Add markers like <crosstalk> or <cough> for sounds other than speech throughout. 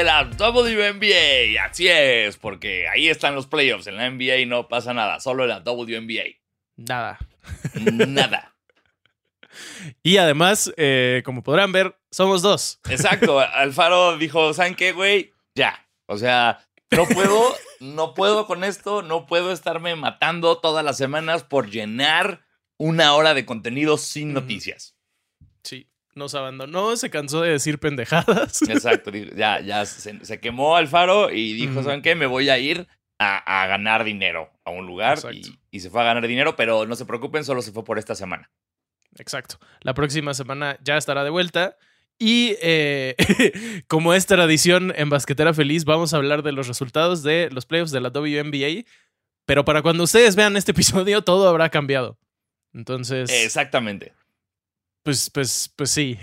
de la WNBA. Así es, porque ahí están los playoffs. En la NBA no pasa nada, solo en la WNBA. Nada. Nada. <laughs> Y además, eh, como podrán ver, somos dos. Exacto. Alfaro dijo, ¿saben qué, güey? Ya. O sea, no puedo, no puedo con esto, no puedo estarme matando todas las semanas por llenar una hora de contenido sin noticias. Nos abandonó, se cansó de decir pendejadas. <laughs> Exacto. Ya, ya se, se quemó Alfaro y dijo, Ujú. ¿saben qué? Me voy a ir a, a ganar dinero a un lugar y, y se fue a ganar dinero, pero no se preocupen, solo se fue por esta semana. Exacto. La próxima semana ya estará de vuelta. Y eh, <laughs> como es tradición en Basquetera Feliz, vamos a hablar de los resultados de los playoffs de la WNBA. Pero para cuando ustedes vean este episodio, todo habrá cambiado. Entonces, Exactamente. Pues, pues, pues sí.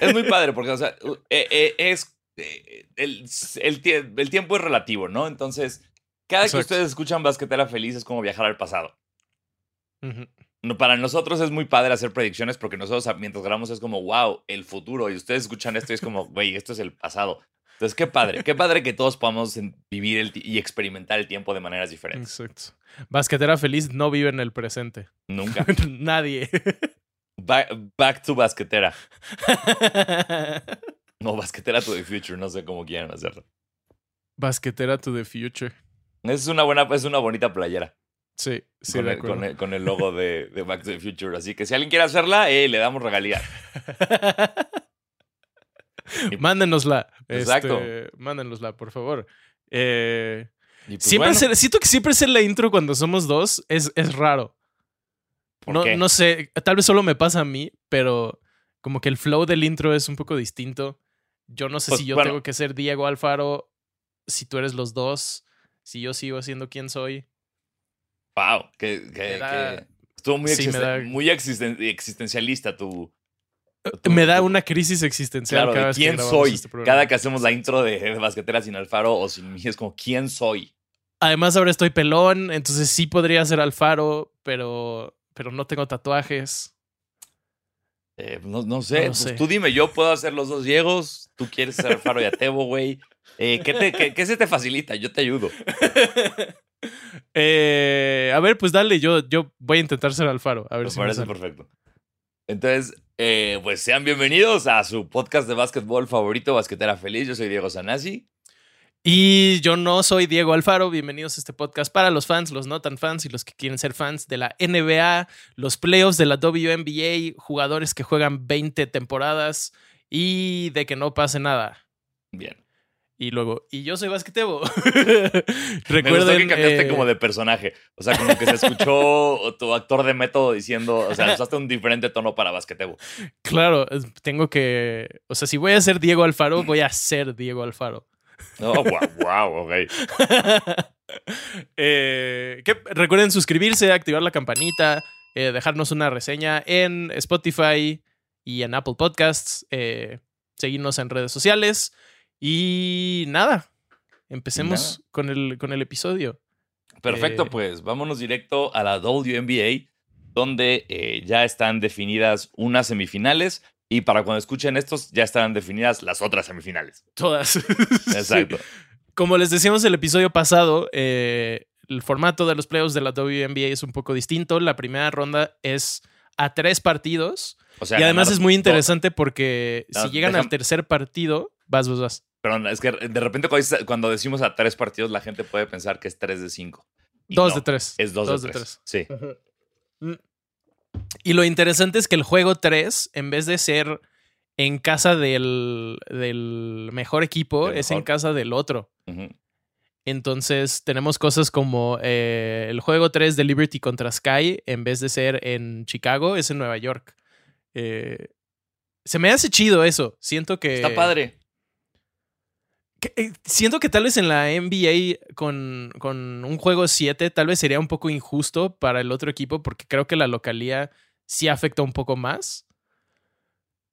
Es muy <laughs> padre porque, o sea, eh, eh, es. eh, el, el tie- el tiempo es relativo, ¿no? Entonces, cada que ustedes escuchan Basquetera Feliz es como viajar al pasado. No, Para nosotros es muy padre hacer predicciones porque nosotros ah, mientras grabamos es como, wow, el futuro. Y ustedes escuchan esto y es como, <laughs> güey, esto es el pasado. Entonces, qué padre. Qué padre que todos podamos vivir el y experimentar el tiempo de maneras diferentes. Exacto. Basquetera Feliz no vive en el presente. Nunca. <laughs> Nadie. Ba- back to Basquetera. <laughs> No, Basquetera to the future. No sé cómo quieran hacerlo. Basquetera to the future. Es una buena, es una bonita playera. Sí, sí, con, el, con, el, con el logo de, de Back to the Future. Así que si alguien quiere hacerla, eh, le damos regalía. <laughs> Mándenosla. Exacto. Este, mándenosla, por favor. Eh, pues siempre bueno, siento que siempre hacer la intro cuando somos dos es, es raro. ¿Por No, qué? no sé, tal vez solo me pasa a mí, pero como que el flow del intro es un poco distinto. Yo no sé Pues, si yo bueno. tengo que ser Diego Alfaro, si tú eres los dos, si yo sigo siendo quien soy. Wow, que, que- Me da- que estuvo muy, sí, me existen- da- muy existen- existencialista tu... tu- Me da una crisis existencial Claro, cada de vez que quién soy. este. Cada que hacemos la intro de, de Basquetera sin Alfaro o sin mí, es como, ¿quién soy? Además, ahora estoy pelón, entonces sí podría ser Alfaro, pero, pero no tengo tatuajes. Eh, no, no sé, No pues sé. tú dime, yo puedo hacer los dos Diegos, tú quieres ser Alfaro y Atebo, güey. Eh, ¿qué, te- qué- qué se te facilita? Yo te ayudo. <laughs> Eh, a ver, pues dale, yo, yo voy a intentar ser Alfaro. A ver Me si parece perfecto. Entonces, pues sean bienvenidos a su podcast de básquetbol favorito, Basquetera Feliz. Yo soy Diego Sanasi. Y yo no soy Diego Alfaro. Bienvenidos a este podcast para los fans, los no tan fans y los que quieren ser fans de la NBA, los playoffs de la WNBA, jugadores que juegan 20 temporadas y de que no pase nada. Bien. Y luego, y yo soy basquetebo. <laughs> Me gustó Recuerden. que cambiaste eh, como de personaje. O sea, como que se escuchó <laughs> tu actor de método diciendo, o sea, usaste un diferente tono para basquetebo. Claro, tengo que. O sea, si voy a ser Diego Alfaro, voy a ser Diego Alfaro. Oh, wow, wow, ok. <laughs> Eh, que recuerden suscribirse, activar la campanita, eh, dejarnos una reseña en Spotify y en Apple Podcasts, eh, seguirnos en redes sociales y nada. Empecemos Nada. Con, el, con el episodio. Perfecto, pues vámonos directo a la WNBA, donde ya están definidas unas semifinales y para cuando escuchen estos ya estarán definidas las otras semifinales. Todas. <laughs> Exacto. Sí. Como les decíamos el episodio pasado, eh, el formato de los playoffs de la WNBA es un poco distinto. La primera ronda es a tres partidos. O sea, y además es muy dos. interesante porque No, si llegan al tercer partido, vas, vas, vas. Perdón, es que de repente cuando decimos a tres partidos, la gente puede pensar que es tres de cinco. Y Dos no, de tres. Es dos, de, tres. Sí. Y lo interesante es que el juego 3, en vez de ser en casa del, del mejor equipo, es en casa del otro. Entonces tenemos cosas como eh, el juego 3 de Liberty contra Sky, en vez de ser en Chicago, es en Nueva York. Eh, se me hace chido eso. Siento que... Está padre. Eh, siento que tal vez en la NBA con, con un juego 7 tal vez sería un poco injusto para el otro equipo porque creo que la localía sí afecta un poco más.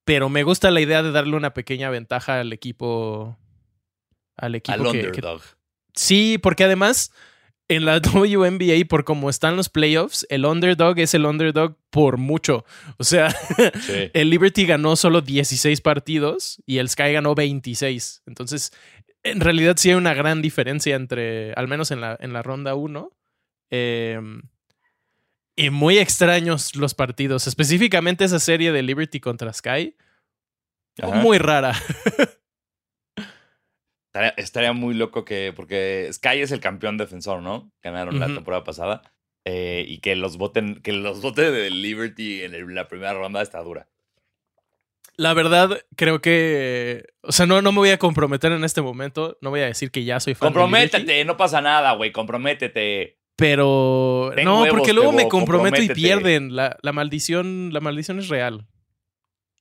Pero me gusta la idea de darle una pequeña ventaja al equipo. Al equipo Al que- que. Sí, porque además en la <laughs> WNBA, por cómo están los playoffs, el underdog es el underdog por mucho. O sea, <laughs> el Liberty ganó solo 16 partidos y el Sky ganó 26. Entonces, en realidad sí hay una gran diferencia entre, al menos en la, en la ronda 1. Em, y muy extraños los partidos, específicamente esa serie de Liberty contra Sky. Muy rara. <laughs> Estaría, muy loco que, porque Sky es el campeón defensor, ¿no? Ganaron la temporada pasada. Eh, y que los voten, que los voten de Liberty en la primera ronda está dura. La verdad, creo que. O sea, no, no me voy a comprometer en este momento. No voy a decir que ya soy fan Comprométete, no pasa nada, güey. Comprométete. Pero. no, porque luego me comprometo y pierden. La, la, maldición. La maldición es real.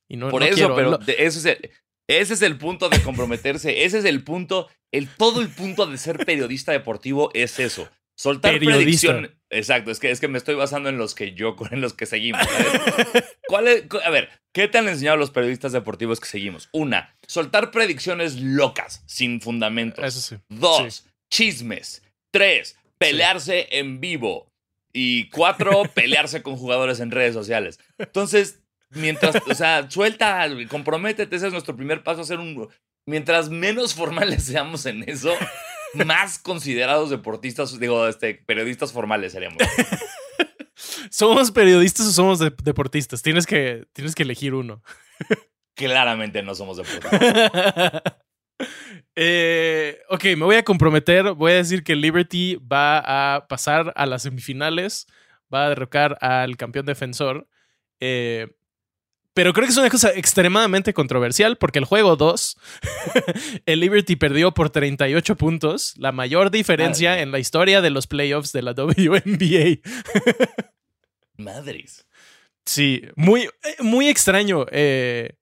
Y no, Por eso, pero eso es el, ese es el punto de comprometerse. <laughs> Ese es el punto. El, todo el punto de ser periodista deportivo es eso. Soltar predicción. Exacto, es que, es que me estoy basando en los que yo, en los que seguimos. <laughs> ¿Cuál es, a ver, ¿qué te han enseñado los periodistas deportivos que seguimos? Una, soltar predicciones locas, sin fundamentos. Eso sí. Dos, chismes. Tres, pelearse en vivo. Y cuatro, pelearse con jugadores en redes sociales. Entonces, mientras, o sea, suelta, comprométete, ese es nuestro primer paso, hacer un... Mientras menos formales <laughs> seamos en eso, más considerados deportistas, digo, este, periodistas formales seríamos. ¿Somos periodistas o somos deportistas? Tienes que, tienes que elegir uno. Claramente no somos deportistas. <laughs> Eh, ok, me voy a comprometer. Voy a decir que Liberty va a pasar a las semifinales. Va a derrocar al campeón defensor. Eh, pero creo que es una cosa extremadamente controversial porque el juego 2, <laughs> el Liberty perdió por 38 puntos, la mayor diferencia en la historia de los playoffs de la WNBA. Madres. Sí, muy, eh, muy extraño. Eh,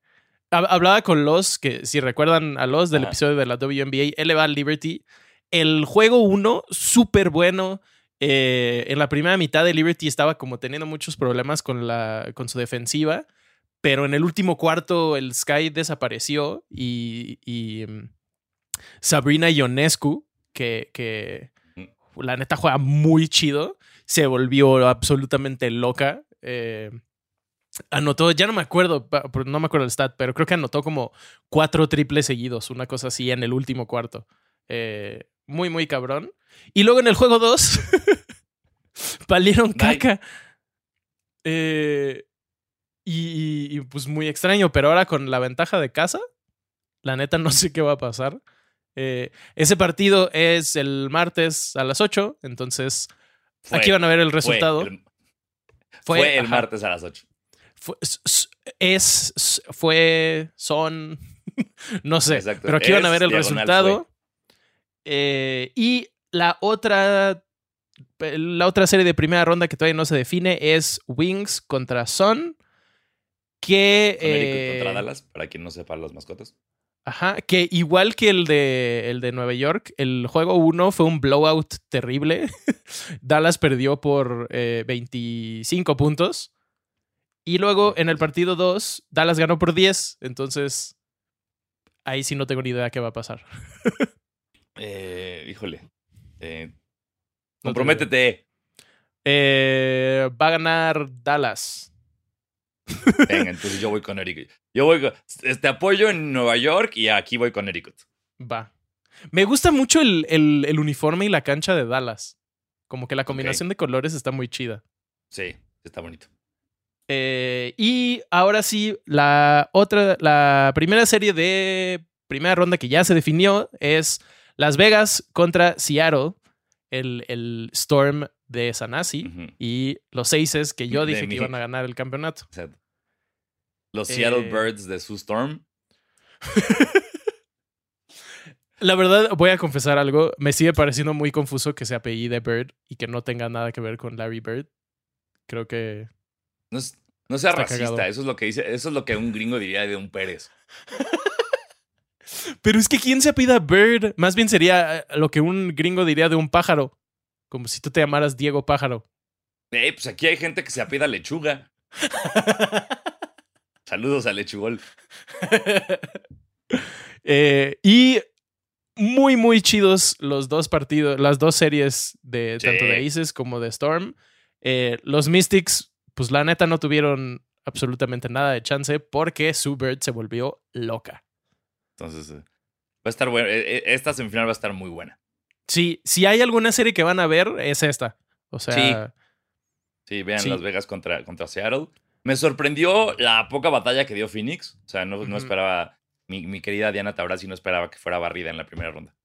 hablaba con Los, que si recuerdan a Los del episodio de la WNBA, él le va al Liberty. El juego 1, súper bueno. Eh, en la primera mitad de Liberty estaba como teniendo muchos problemas con, la, con su defensiva pero en el último cuarto el Sky desapareció y, mm, Sabrina Ionescu, que, que mm. la neta juega muy chido, se volvió absolutamente loca. Eh, anotó, ya no me acuerdo, no me acuerdo el stat, pero creo que anotó como cuatro triples seguidos, una cosa así en el último cuarto. Eh, muy, muy cabrón. Y luego en el juego 2, <laughs> valieron caca. Eh, y, pues muy extraño, pero ahora con la ventaja de casa, la neta no sé qué va a pasar. Eh, ese partido es el martes a las 8, entonces aquí van a ver el resultado. Fue el, martes a las 8. Fue, es, fue, son, <laughs> no sé, pero aquí van a ver el resultado. Eh, y la otra, la otra serie de primera ronda que todavía no se define es Wings contra Son que... contra eh, Dallas, para quien no sepa las mascotas. Ajá, que igual que el de, el de Nueva York, el juego 1 fue un blowout terrible. <laughs> Dallas perdió por 25 eh, puntos. Y luego en el partido 2, Dallas ganó por 10. Entonces, ahí sí no tengo ni idea qué va a pasar. <laughs> eh, híjole. Eh, comprométete. va a ganar Dallas. Venga, entonces yo voy con Connecticut. Yo voy con, este apoyo en Nueva York y aquí voy con Connecticut. Va. Me gusta mucho el, el, uniforme y la cancha de Dallas. Como que la combinación de colores está muy chida. Sí, está bonito. Eh, y ahora sí, la otra, la primera serie de primera ronda que ya se definió es Las Vegas contra Seattle, el, el Storm de Sanasi y los Aces que yo dije que iban a ganar el campeonato. Los Seattle eh, Birds de su Storm. <laughs> La verdad, voy a confesar algo. Me sigue pareciendo muy confuso que se apellide Bird y que no tenga nada que ver con Larry Bird. Creo que. No, sea racista, eso es lo que dice, eso es lo que un gringo diría de un Pérez. <laughs> Pero es que ¿quién se apida Bird? Más bien sería eh, lo que un gringo diría de un pájaro. Como si tú te llamaras Diego Pájaro. Eh, pues aquí hay gente que se apida lechuga. <laughs> Saludos a Lechugol. <laughs> Eh, y muy, muy chidos los dos partidos, las dos series de Sí. tanto de Aces como de Storm. Eh, los Mystics, pues la neta no tuvieron absolutamente nada de chance porque Sue Bird se volvió loca. Entonces, eh, va a estar bueno. Esta semifinal va a estar muy buena. Sí, si hay alguna serie que van a ver, es esta. O sea, Sí, vean Sí. Las Vegas contra, contra Seattle. Me sorprendió la poca batalla que dio Phoenix. O sea, no, no esperaba. Mi, mi querida Diana Taurasi no esperaba que fuera barrida en la primera ronda.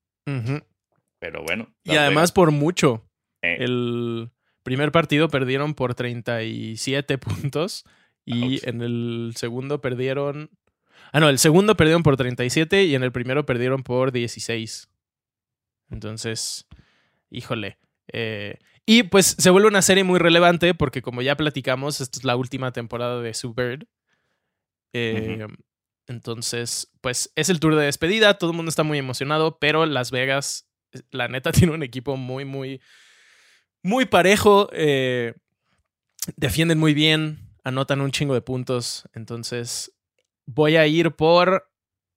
Pero bueno. y además Vegas, por mucho. eh, El primer partido perdieron por 37 puntos y Ouch. en el segundo perdieron... Ah, no, el segundo perdieron por 37 y en el primero perdieron por 16. Entonces, híjole. eh, y pues se vuelve una serie muy relevante porque como ya platicamos, esta es la última temporada de Sue Bird. Eh, Entonces, pues es el tour de despedida, todo el mundo está muy emocionado, pero Las Vegas, la neta, <laughs> tiene un equipo muy, muy, muy parejo. eh, defienden muy bien, anotan un chingo de puntos. Entonces, voy a ir por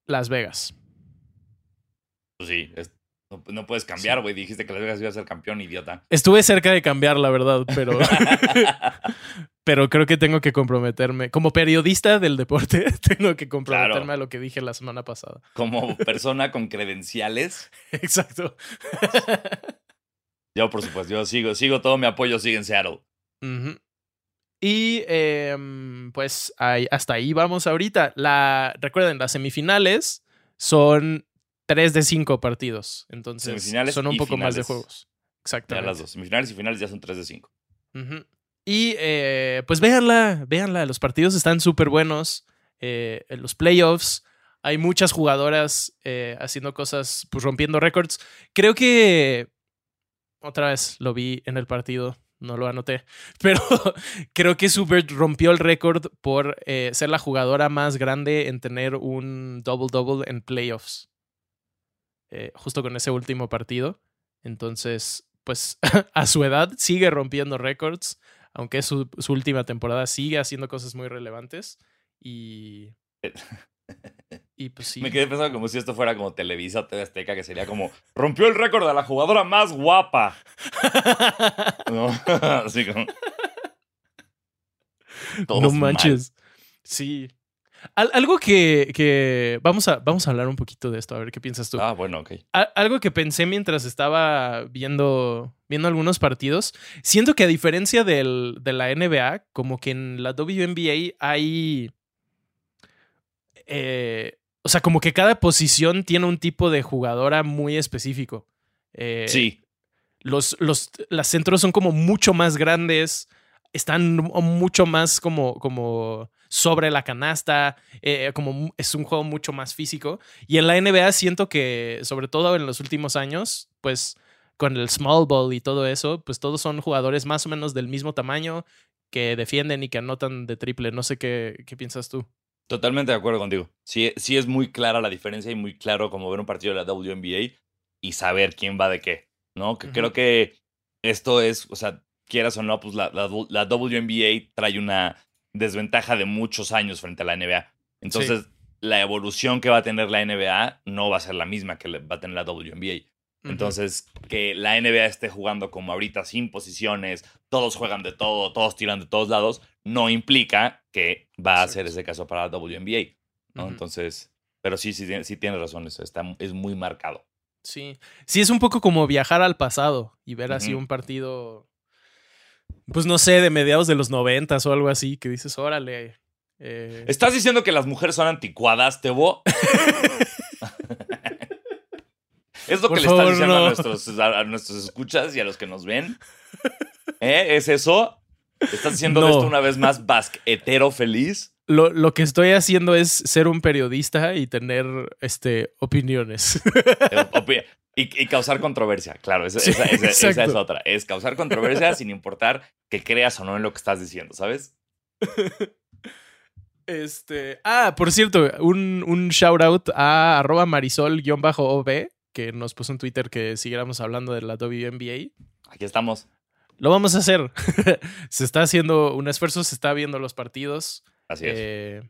Las Vegas. pues sí, es- no, no puedes cambiar, güey. Dijiste que Las Vegas iba a ser campeón, idiota. Estuve cerca de cambiar, la verdad, pero, <laughs> pero creo que tengo que comprometerme. Como periodista del deporte, <laughs> tengo que comprometerme Claro. a lo que dije la semana pasada. Como <laughs> persona con credenciales, Exacto. yo, por supuesto, yo sigo, sigo todo mi apoyo, sigue en Seattle. Y em, pues ahí- hasta ahí vamos ahorita. La, recuerden, las semifinales son 3 de 5 partidos. Entonces Semifinales son un poco más de juegos. Ya Exactamente. las dos. Semifinales y finales ya son 3 de 5. Ujú. Y eh, pues véanla, véanla. Los partidos están súper buenos. Eh, en los playoffs hay muchas jugadoras eh, haciendo cosas, pues rompiendo récords. Creo que otra vez lo vi en el partido, no lo anoté, <laughs> pero creo que Subert rompió el récord por eh, ser la jugadora más grande en tener un double-double en playoffs. Eh, justo con ese último partido. Entonces, pues <laughs> a su edad sigue rompiendo récords, aunque es su, su última temporada sigue haciendo cosas muy relevantes. Y. <laughs> Y pues sí. Me quedé pensando como si esto fuera como Televisa o TV Azteca, que sería como rompió el récord de la jugadora más guapa. <laughs> ¿No? Así como. Todos no mal. manches. Sí. Al- algo que, que vamos, a, vamos a hablar un poquito de esto, a ver qué piensas tú. Ah, bueno, ok. Algo que pensé mientras estaba viendo, viendo algunos partidos, siento que a diferencia del- de la NBA, como que en la WNBA hay... eh, o sea, como que cada posición tiene un tipo de jugadora muy específico. Eh, Sí, los, los, las centros son como mucho más grandes, están mu- mucho más como, como sobre la canasta, eh, como mu- es un juego mucho más físico. Y en la NBA siento que, sobre todo en los últimos años, pues con el small ball y todo eso, pues todos son jugadores más o menos del mismo tamaño que defienden y que anotan de triple. No sé qué, qué piensas tú. totalmente de acuerdo contigo. Sí, sí es muy clara la diferencia y muy claro como ver un partido de la WNBA y saber quién va de qué, ¿no? Que creo que esto es, o sea, quieras o no, pues la, la, la WNBA trae una desventaja de muchos años frente a la NBA. Entonces, la evolución que va a tener la NBA no va a ser la misma que va a tener la WNBA. Entonces, que la NBA esté jugando como ahorita sin posiciones, todos juegan de todo, todos tiran de todos lados, no implica que va a ser ese caso para la WNBA. ¿no? Entonces, pero sí, sí, tiene- sí tienes razón, eso está, es muy marcado. Sí. Sí, es un poco como viajar al pasado y ver así un partido, pues no sé, de mediados de los noventas o algo así, que dices, órale. eh, ¿Estás diciendo que las mujeres son anticuadas, Tebo? <laughs> ¿Es lo Por que le estás diciendo no. a, nuestros, a, a nuestros escuchas y a los que nos ven? ¿Eh? ¿Es eso? ¿Estás diciendo de esto una vez más basquetero feliz? Lo, lo que estoy haciendo es ser un periodista y tener este, opiniones. Eh, Y, y causar controversia, claro, esa, Sí, esa- esa- esa es otra. Es causar controversia sin importar que creas o no en lo que estás diciendo, ¿sabes? <laughs> Este. Ah, por cierto, un, un shout out a arroba marisol-ob, que nos puso en Twitter que siguiéramos hablando de la WNBA. Aquí estamos. Lo vamos a hacer. <laughs> se está haciendo un esfuerzo, se está viendo los partidos. Así es. Eh,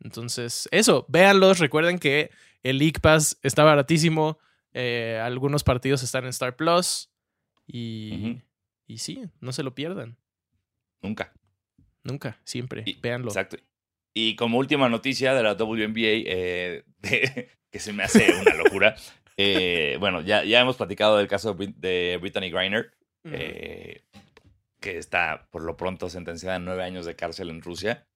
entonces, eso, véanlos. Recuerden que el League Pass está baratísimo. Eh, algunos partidos están en Star Plus. Y, y sí, no se lo pierdan. Nunca. Nunca, siempre. Y- Véanlo. Exacto. Y como última noticia de la WNBA, eh, <laughs> de- que se me hace una locura. <laughs> eh, bueno, ya, ya hemos platicado del caso de, Brit- de Brittany Griner, que está por lo pronto sentenciada a nueve años de cárcel en Rusia.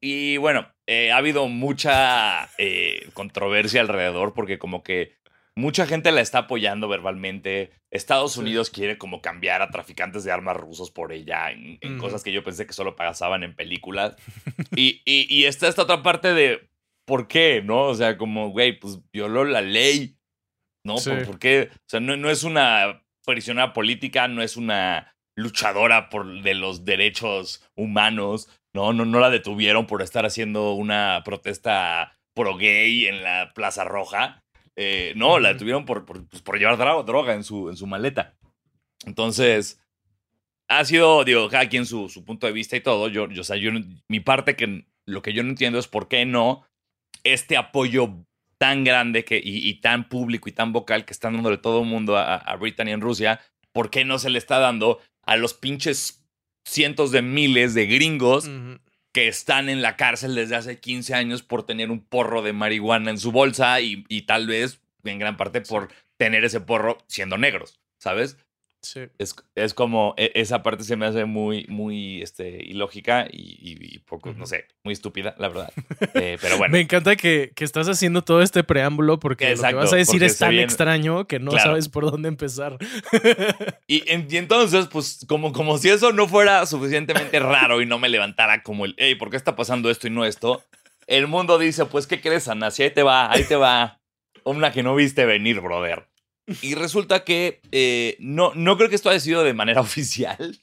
Y bueno, eh, ha habido mucha eh, controversia alrededor porque como que mucha gente la está apoyando verbalmente. Estados Sí. Unidos quiere como cambiar a traficantes de armas rusos por ella en, cosas que yo pensé que solo pasaban en películas. y, y, y está esta otra parte de ¿por qué? ¿No? O sea, como, güey, pues violó la ley. ¿No? Sí. ¿Por, por qué? O sea, no, no es una prisionera política, no es una luchadora por de los derechos humanos. No, no, no la detuvieron por estar haciendo una protesta pro gay en la Plaza Roja. Eh, no, la detuvieron por, por, pues, por llevar droga en su, en su maleta. Entonces, ha sido, digo, cada quien su, su punto de vista y todo. Yo, yo, o sea, yo, mi parte que lo que yo no entiendo es por qué no este apoyo tan grande que, y, y tan público y tan vocal que están dándole todo el mundo a, a Britney en Rusia, ¿por qué no se le está dando a los pinches cientos de miles de gringos que están en la cárcel desde hace 15 años por tener un porro de marihuana en su bolsa y, y tal vez en gran parte por tener ese porro siendo negros, ¿sabes? Sí. Es, es como, e- esa parte se me hace muy, muy este, ilógica y, y- y poco, no sé, muy estúpida, la verdad. <laughs> Eh, pero bueno, Me encanta que, que estás haciendo todo este preámbulo porque lo que vas a decir es tan extraño que no Claro. sabes por dónde empezar. <laughs> y, en- y entonces, pues, como, como si eso no fuera suficientemente raro y no me levantara como el, hey, ¿por qué está pasando esto y no esto? El mundo dice, pues, ¿qué crees, Ana? Si ahí te va, ahí te va. Una que no viste venir, brother. Y resulta que eh, no, no creo que esto haya sido de manera <laughs> oficial,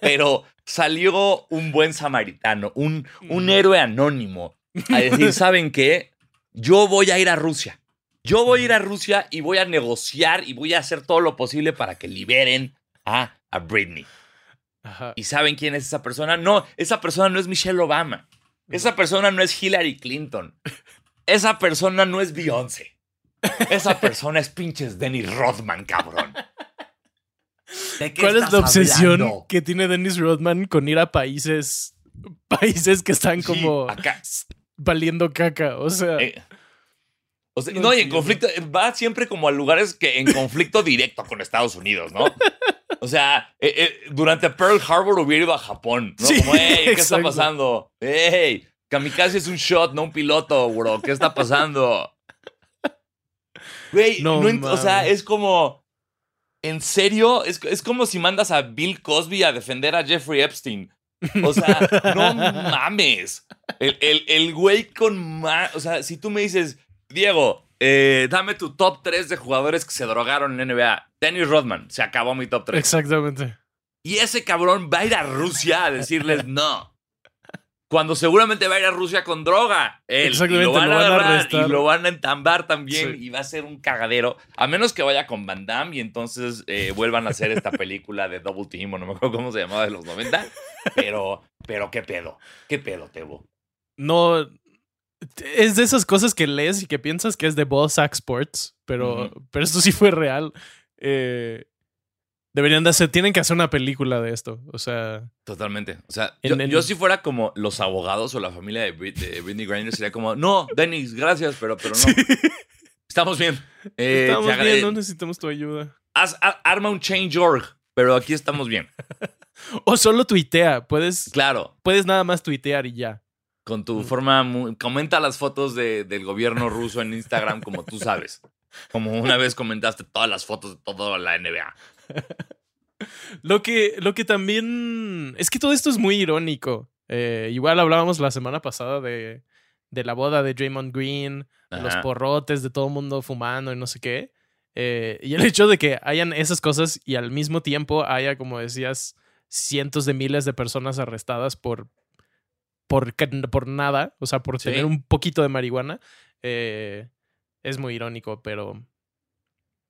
pero salió un buen samaritano, un, un héroe anónimo, a decir, <laughs> ¿saben qué? Yo voy a ir a Rusia. Yo voy a ir a Rusia y voy a negociar y voy a hacer todo lo posible para que liberen a, a Britney. Ajá. ¿Y saben quién es esa persona? No, esa persona no es Michelle Obama. Esa persona no es Hillary Clinton. Esa persona no es Beyoncé. Esa persona es pinches Dennis Rodman, cabrón. ¿De qué ¿Cuál es la obsesión hablando? que tiene Dennis Rodman con ir a países países que están Sí, como acá. valiendo caca? O sea, Eh, o sea, No no, y en conflicto, va siempre como a lugares que en conflicto directo con Estados Unidos, ¿no? O sea, eh, eh, durante Pearl Harbor hubiera ido a Japón, ¿no? Sí, como, hey, ¿qué está pasando? Hey, Kamikaze es un shot, no un piloto, bro. ¿Qué está pasando? Güey, No no ent- o sea, es como. ¿En serio? Es, es como si mandas a Bill Cosby a defender a Jeffrey Epstein. O sea, <laughs> no mames. El, el, el güey con más. O sea, si tú me dices, Diego, eh, dame tu top 3 de jugadores que se drogaron en NBA. Dennis Rodman, se acabó mi top 3. exactamente. Y ese cabrón va a ir a Rusia a decirles no. Cuando seguramente va a ir a Rusia con droga. Él, y Exactamente, lo van lo a van a arrestar. y lo van a entambar también. Sí. Y va a ser un cagadero. A menos que vaya con Van Damme y entonces eh, vuelvan a hacer esta <laughs> película de Double Team o no me acuerdo cómo se llamaba de los 90. Pero, pero qué pedo. Qué pedo, Tebo. No es de esas cosas que lees y que piensas que es de Ballsack Sports, pero, Ujú. pero esto sí fue real. Eh, deberían de hacer, tienen que hacer una película de esto. O sea, Totalmente. O sea, En yo, si fuera como los abogados o la familia de, Brit- de Britney Griner sería como, no, Dennis, gracias, pero, pero no. Estamos bien. Eh, estamos bien, no necesitamos tu ayuda. haz- a- arma un change.org, pero aquí estamos bien. <laughs> O solo tuitea, puedes, Claro, puedes nada más tuitear y ya. con tu Mm. forma, muy- comenta las fotos de- del gobierno ruso en Instagram como tú sabes. Como una vez comentaste todas las fotos de toda la NBA. <laughs> Lo que, lo que también. Es que todo esto es muy irónico. Eh, igual hablábamos la semana pasada de, de la boda de Draymond Green, los porrotes, de todo el mundo fumando y no sé qué. Eh, y el hecho de que hayan esas cosas y al mismo tiempo haya, como decías, cientos de miles de personas arrestadas por, por, por nada, o sea, por Sí. tener un poquito de marihuana, eh, es muy irónico, pero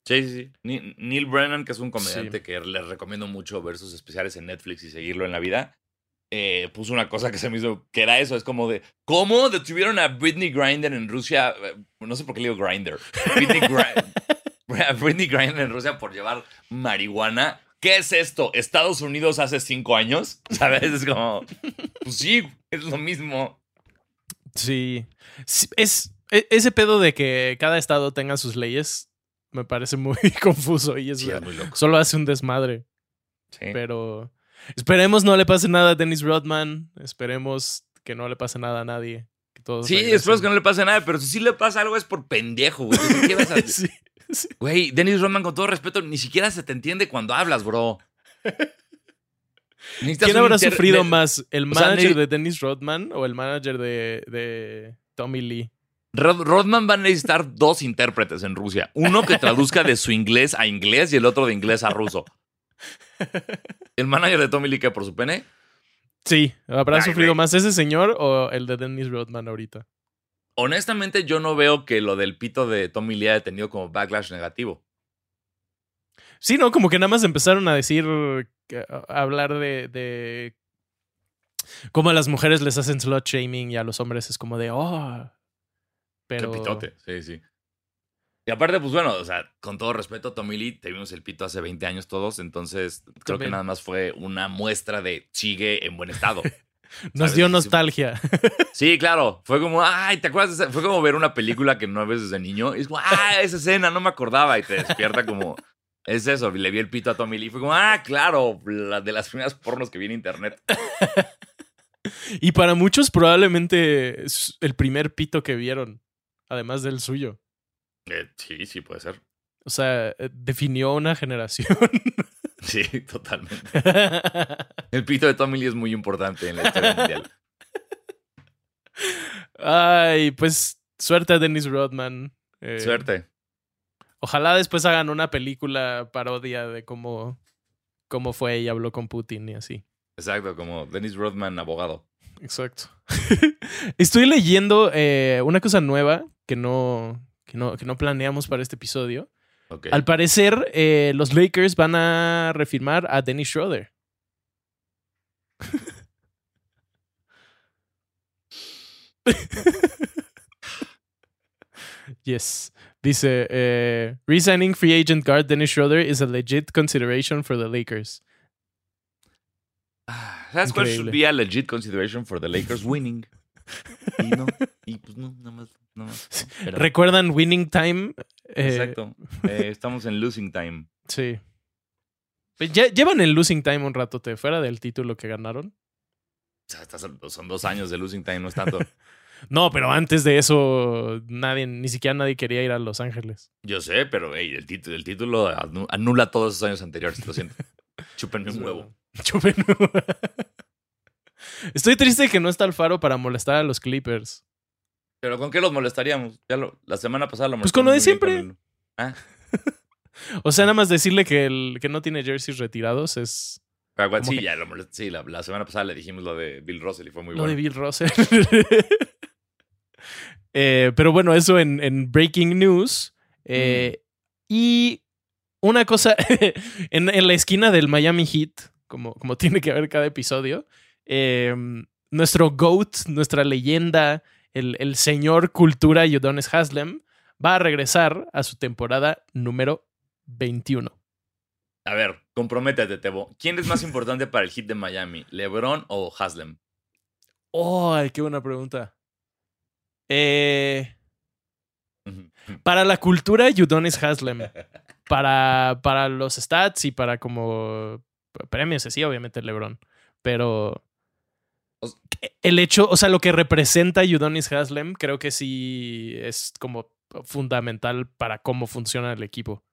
Sí, sí, sí. Neil Brennan, que es un comediante Sí. que les recomiendo mucho ver sus especiales en Netflix y seguirlo en la vida. eh, puso una cosa que se me hizo, que era eso, es como de, ¿cómo detuvieron a Britney Grinder en Rusia? Eh, No sé por qué le digo Grinder. Britney, Gri- <laughs> Britney Grinder en Rusia por llevar marihuana. ¿Qué es esto? ¿Estados Unidos hace cinco años? <laughs> ¿Sabes? Es como, pues sí, es lo mismo. Sí. Sí, Es, e- ese pedo de que cada estado tenga sus leyes me parece muy <laughs> confuso y es, Sí, es muy loco. solo hace un desmadre. Sí. Pero esperemos no le pase nada a Dennis Rodman. Esperemos que no le pase nada a nadie. Que todos Sí, regresen. espero que no le pase nada, pero si sí le pasa algo es por pendejo, güey. Ni siquiera <laughs> se- Sí, sí. Güey, Dennis Rodman, con todo respeto, ni siquiera se te entiende cuando hablas, bro. <laughs> ¿Quién habrá inter- sufrido de- más? ¿El o sea, manager de Dennis Rodman o el manager de, de Tommy Lee? Rod- Rodman va a necesitar dos intérpretes en Rusia. Uno que traduzca de su inglés a inglés y el otro de inglés a ruso. ¿El manager de Tommy Lee que por su pene? Sí, ¿habrá Ay, sufrido más ese señor o el de Dennis Rodman ahorita? Honestamente, yo no veo que lo del pito de Tommy Lee haya tenido como backlash negativo. Sí, no, como que nada más empezaron a decir, a hablar de, de cómo a las mujeres les hacen slut shaming y a los hombres es como de, oh. Pero. Qué pitote, sí, sí. Y aparte, pues bueno, o sea, con todo respeto, Tommy Lee, te vimos el pito hace 20 años todos, entonces creo que nada más fue una muestra de sigue en buen estado. <laughs> Nos ¿sabes? dio nostalgia. <laughs> Sí, claro. Fue como, ay, ¿te acuerdas? de esa? Fue como ver una película que no ves desde niño. Y es como, ah, esa escena, no me acordaba. Y te despierta como, es eso. Le vi el pito a Tommy Lee. Fue como, ah, claro, la de las primeras pornos que vi en internet. <laughs> y para muchos, probablemente es el primer pito que vieron, además del suyo. Eh, sí, sí, puede ser. O sea, eh, definió una generación. <laughs> Sí, totalmente. El pito de Tommy Lee es muy importante en la historia mundial. Ay, pues suerte a Dennis Rodman. Eh, Suerte. Ojalá después hagan una película parodia de cómo, cómo fue y habló con Putin y así. Exacto, como Dennis Rodman, abogado. Exacto. <laughs> Estoy leyendo eh, una cosa nueva que no, que, no, que no planeamos para este episodio. Al parecer, eh, los Lakers van a refirmar a Dennis Schroeder. <laughs> yes. Dice, eh, resigning free agent guard Dennis Schroeder is a legit consideration for the Lakers. Ah, Should Increíble. be a legit consideration for the Lakers winning. Y no, y pues no, nada más. nada más, no, ¿Recuerdan Winning Time? Eh, Exacto. Eh, estamos en losing time. Sí. Pues ya- llevan el losing time un ratote, fuera del título que ganaron. Son dos años de losing time, no es tanto. <laughs> No, pero antes de eso, nadie, ni siquiera nadie quería ir a Los Ángeles. Yo sé, pero hey, el, título, el título anu- anula todos esos años anteriores, lo siento. <laughs> Chúpenme un huevo. <laughs> Chupen. Estoy triste que no está Alfaro para molestar a los Clippers. ¿Pero con qué los molestaríamos? Ya lo- la semana pasada lo Pues con lo de molestamos siempre. el- Ah, <laughs> O sea, nada más decirle que, el, que no tiene jerseys retirados es pero, sí, que- ya lo molest- Sí, la, la semana pasada le dijimos lo de Bill Russell y fue muy lo bueno. de Bill Russell. <laughs> Eh, pero bueno, eso en, en Breaking News. Eh, Y una cosa, en, en la esquina del Miami Heat, como, como <laughs> tiene que haber cada episodio, eh, nuestro GOAT, nuestra leyenda, el, el señor cultura Udonis Haslem, va a regresar a su temporada número 21. A ver, comprométete, Tebo. ¿Quién es más importante para el hit de Miami? ¿LeBron o Haslem? ¡Oh, qué buena pregunta! Eh, para la cultura, Udonis Haslem. Para, para los stats y para como premios, sí, obviamente LeBron. Pero Os- el hecho, o sea, lo que representa Udonis Haslem, creo que sí es como fundamental para cómo funciona el equipo.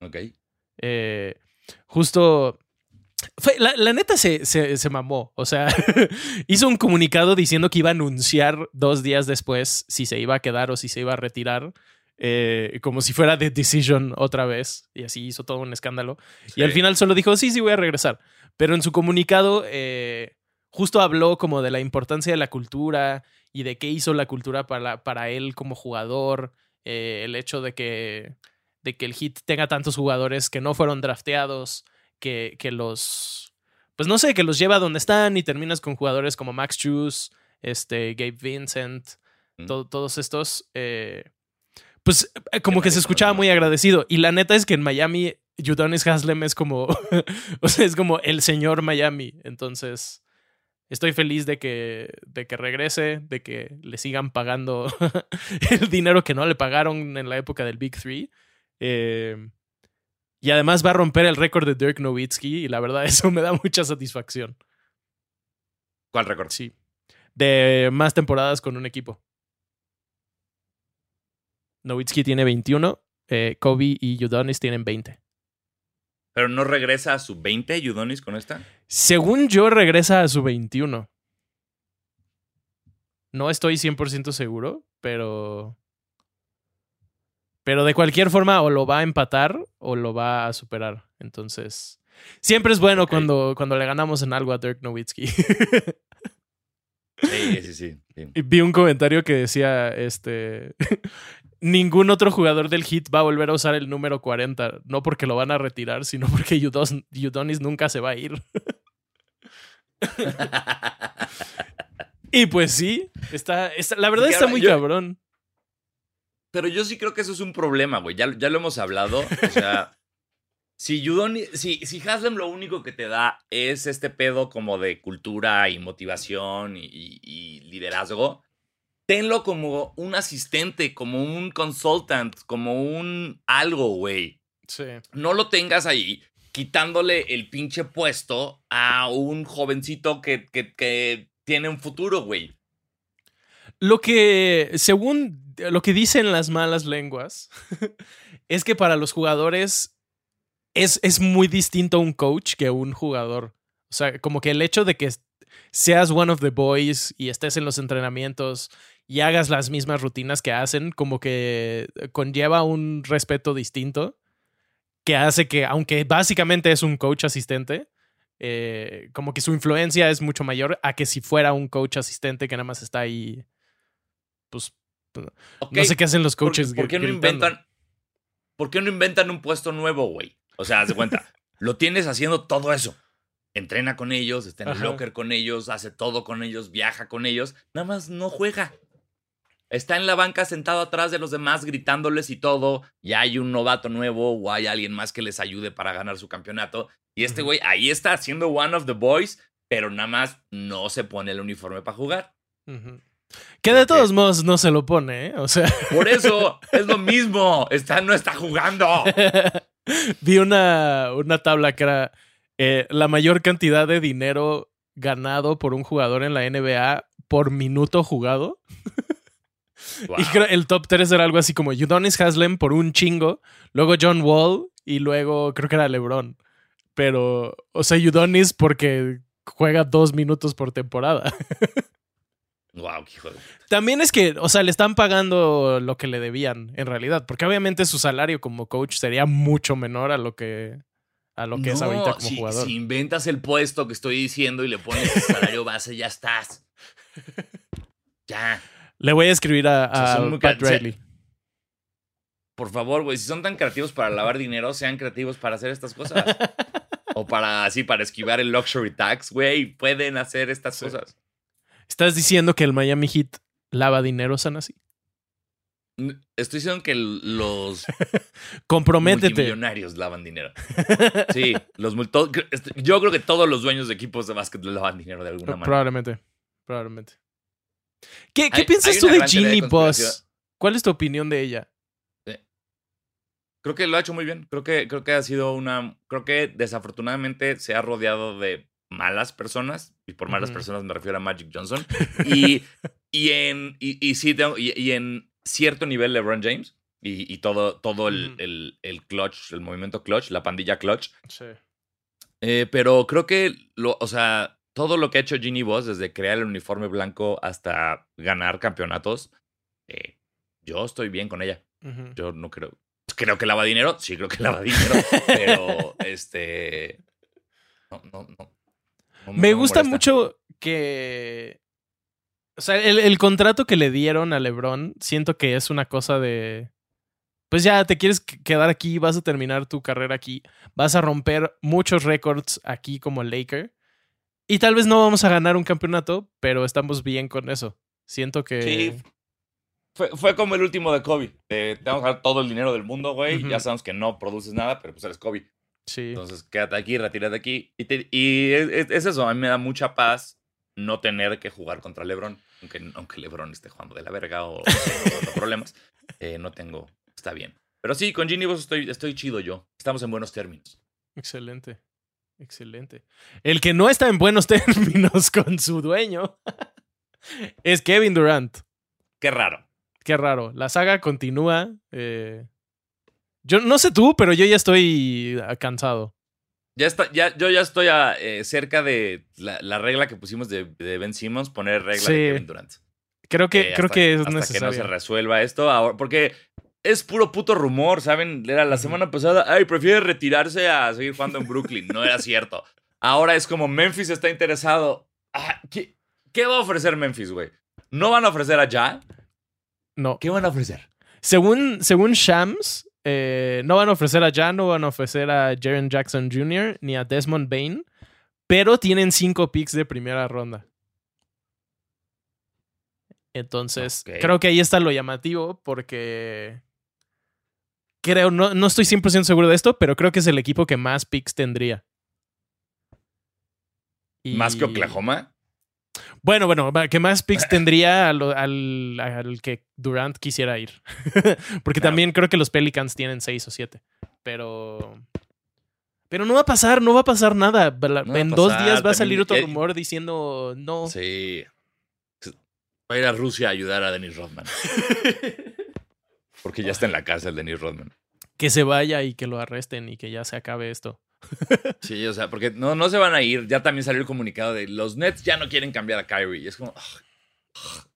Ok. Eh, justo. fue- la, la neta se, se, se mamó. O sea, <laughs> hizo un comunicado diciendo que iba a anunciar dos días después si se iba a quedar o si se iba a retirar. Eh, como si fuera The Decision otra vez. Y así hizo todo un escándalo. Y al final solo dijo, sí, sí, voy a regresar. Pero en su comunicado eh, justo habló como de la importancia de la cultura y de qué hizo la cultura para, para él como jugador. eh, el hecho de que, de que el Heat tenga tantos jugadores que no fueron drafteados, que, que los pues no sé, que los lleva a donde están y terminas con jugadores como Max Juice, este, Gabe Vincent, Mm. todos estos, eh, pues eh, como Que se escuchaba muy agradecido. Y la neta es que en Miami, Udonis Haslem es como, <laughs> o sea, es como el señor Miami. Entonces, estoy feliz de que, de que regrese, de que le sigan pagando <laughs> el dinero que no le pagaron en la época del Big Three. Eh, y además va a romper el récord de Dirk Nowitzki y la verdad <laughs> eso me da mucha satisfacción. ¿Cuál récord? Sí. De más temporadas con un equipo. Nowitzki tiene 21, eh, Kobe y Udonis tienen 20. Pero no regresa a su 20 Yudonis con esta. Según yo, regresa a su 21. No estoy 100% seguro, pero... Pero de cualquier forma, o lo va a empatar o lo va a superar. Entonces, siempre es bueno cuando, cuando le ganamos en algo a Dirk Nowitzki. Sí, sí, sí. sí. <laughs> Vi un comentario que decía, este, ningún otro jugador del Heat va a volver a usar el número 40, no porque lo van a retirar, sino porque Udonis nunca se va a ir. Y pues sí, está, está- la verdad está muy yo- cabrón. Pero yo sí creo que eso es un problema, güey. Ya, ya lo hemos hablado. O sea, <laughs> si Yudonis, si, si Haslem lo único que te da es este pedo como de cultura y motivación y, y- y liderazgo, tenlo como un asistente, como un consultant, como un algo, güey. Sí. No lo tengas ahí quitándole el pinche puesto a un jovencito que, que, que tiene un futuro, güey. Lo que, según lo que dicen las malas lenguas, <laughs> es que para los jugadores es, es muy distinto un coach que un jugador. O sea, como que el hecho de que seas one of the boys y estés en los entrenamientos y hagas las mismas rutinas que hacen, como que conlleva un respeto distinto que hace que, aunque básicamente es un coach asistente, eh, como que su influencia es mucho mayor a que si fuera un coach asistente que nada más está ahí, pues no sé qué hacen los ¿Por- coaches. ¿Por, qué no inventan? ¿Por qué no inventan un puesto nuevo, güey? O sea, haz de cuenta, <laughs> lo tienes haciendo todo eso. Entrena con ellos, está en el locker con ellos, hace todo con ellos, viaja con ellos, nada más no juega. Está en la banca sentado atrás de los demás gritándoles y todo, y hay un novato nuevo o hay alguien más que les ayude para ganar su campeonato. Y este güey ahí está haciendo one of the boys, pero nada más no se pone el uniforme para jugar. Ujú. Que de todos modos no se lo pone, ¿eh? O sea, <laughs> Por eso es lo mismo, está, no está jugando. <laughs> vi una, una tabla que era eh, la mayor cantidad de dinero ganado por un jugador en la NBA por minuto jugado. <laughs> <laughs> Wow. Y creo el top 3 era algo así como Udonis Haslem por un chingo, luego John Wall y luego creo que era LeBron. Pero, o sea, Udonis porque juega dos minutos por temporada. <laughs> Wow, qué hijo de- También es que, o sea, le están pagando lo que le debían, en realidad, porque obviamente su salario como coach sería mucho menor a lo que, a lo que es ahorita como si, jugador. si inventas el puesto que estoy diciendo y le pones el salario base, ya estás. <laughs> Ya. Le voy a escribir a, O sea, a Pat se- Riley. Por favor, güey, si son tan creativos para lavar dinero, sean creativos para hacer estas cosas. <laughs> o para así, para esquivar el luxury tax, güey, pueden hacer estas Sí. cosas. ¿Estás diciendo que el Miami Heat lava dinero, Sanasi? Estoy diciendo que los <laughs> Comprométete. multimillonarios lavan dinero. Sí, los este- yo creo que todos los dueños de equipos de básquet lavan dinero de alguna manera. Probablemente. Probablemente. ¿Qué, piensas tú de Ginny. Boss? ¿Cuál es tu opinión de ella? Creo que lo ha hecho muy bien. Creo que, creo que ha sido una. Creo que desafortunadamente se ha rodeado de malas personas. Y por malas personas me refiero a Magic Johnson. <laughs> Y, y en. Y, y sí, tengo- y, y en cierto nivel, LeBron James. Y, y todo, todo el, el, el clutch, el movimiento clutch, la pandilla clutch. Sí. Eh, pero creo que, lo, o sea, todo lo que ha hecho Ginny Boss, desde crear el uniforme blanco hasta ganar campeonatos, eh, yo estoy bien con ella. Yo no creo. Creo que lava dinero, sí creo que lava dinero, <laughs> pero este. No, no, no. No Me gusta molesta. mucho que. O sea, el, el contrato que le dieron a LeBron, siento que es una cosa de. Pues ya te quieres qu- quedar aquí, vas a terminar tu carrera aquí, vas a romper muchos récords aquí como Laker. Y tal vez no vamos a ganar un campeonato, pero estamos bien con eso. Siento que. Sí. Fue, fue como el último de Kobe. Eh, te vamos a dar todo el dinero del mundo, güey. Ya sabemos que no produces nada, pero pues eres Kobe. Sí. Entonces, quédate aquí, retírate aquí. Y, te- y es, es- es eso, a mí me da mucha paz no tener que jugar contra LeBron. Aunque, aunque LeBron esté jugando de la verga o teniendo problemas, <laughs> eh, no tengo, está bien. Pero sí, con Ginny Vos estoy, estoy chido yo. Estamos en buenos términos. Excelente. Excelente. El que no está en buenos <laughs> términos con su dueño <laughs> es Kevin Durant. Qué raro. Qué raro. La saga continúa. eh, Yo no sé tú, pero yo ya estoy ah, cansado. Ya está, ya, yo ya estoy a, eh, cerca de la, la regla que pusimos de, de Ben Simmons, poner regla Sí. de Kevin Durant. Creo que, Eh, creo hasta- que es hasta necesario. que no se resuelva esto ahora, porque es puro puto rumor, ¿saben? Era la semana pasada, ay, prefiere retirarse a seguir jugando en Brooklyn. No era cierto. Ahora es como Memphis está interesado. Ah, ¿qué, qué va a ofrecer Memphis, güey? ¿No van a ofrecer a Ja? no. ¿Qué van a ofrecer? Según, según Shams, eh, no van a ofrecer a Jan, no van a ofrecer a Jaren Jackson Jr. ni a Desmond Bain, pero tienen cinco picks de primera ronda. Entonces, creo que ahí está lo llamativo porque creo, no, no estoy 100% seguro de esto, pero creo que es el equipo que más picks tendría. Y- ¿Más que Oklahoma? Bueno, bueno, que más picks <laughs> tendría al, al que Durant quisiera ir. <laughs> Porque Ah. también creo que los Pelicans tienen seis o siete. Pero. Pero no va a pasar, no va a pasar nada. No en dos pasar, días va a salir otro rumor diciendo no. Sí. Va a ir a Rusia a ayudar a Dennis Rodman. <laughs> Porque ya está en la cárcel Dennis Rodman. Que se vaya y que lo arresten y que ya se acabe esto. <laughs> Sí, o sea, porque no, no se van a ir. Ya también salió el comunicado de los Nets ya no quieren cambiar a Kyrie. Y es como,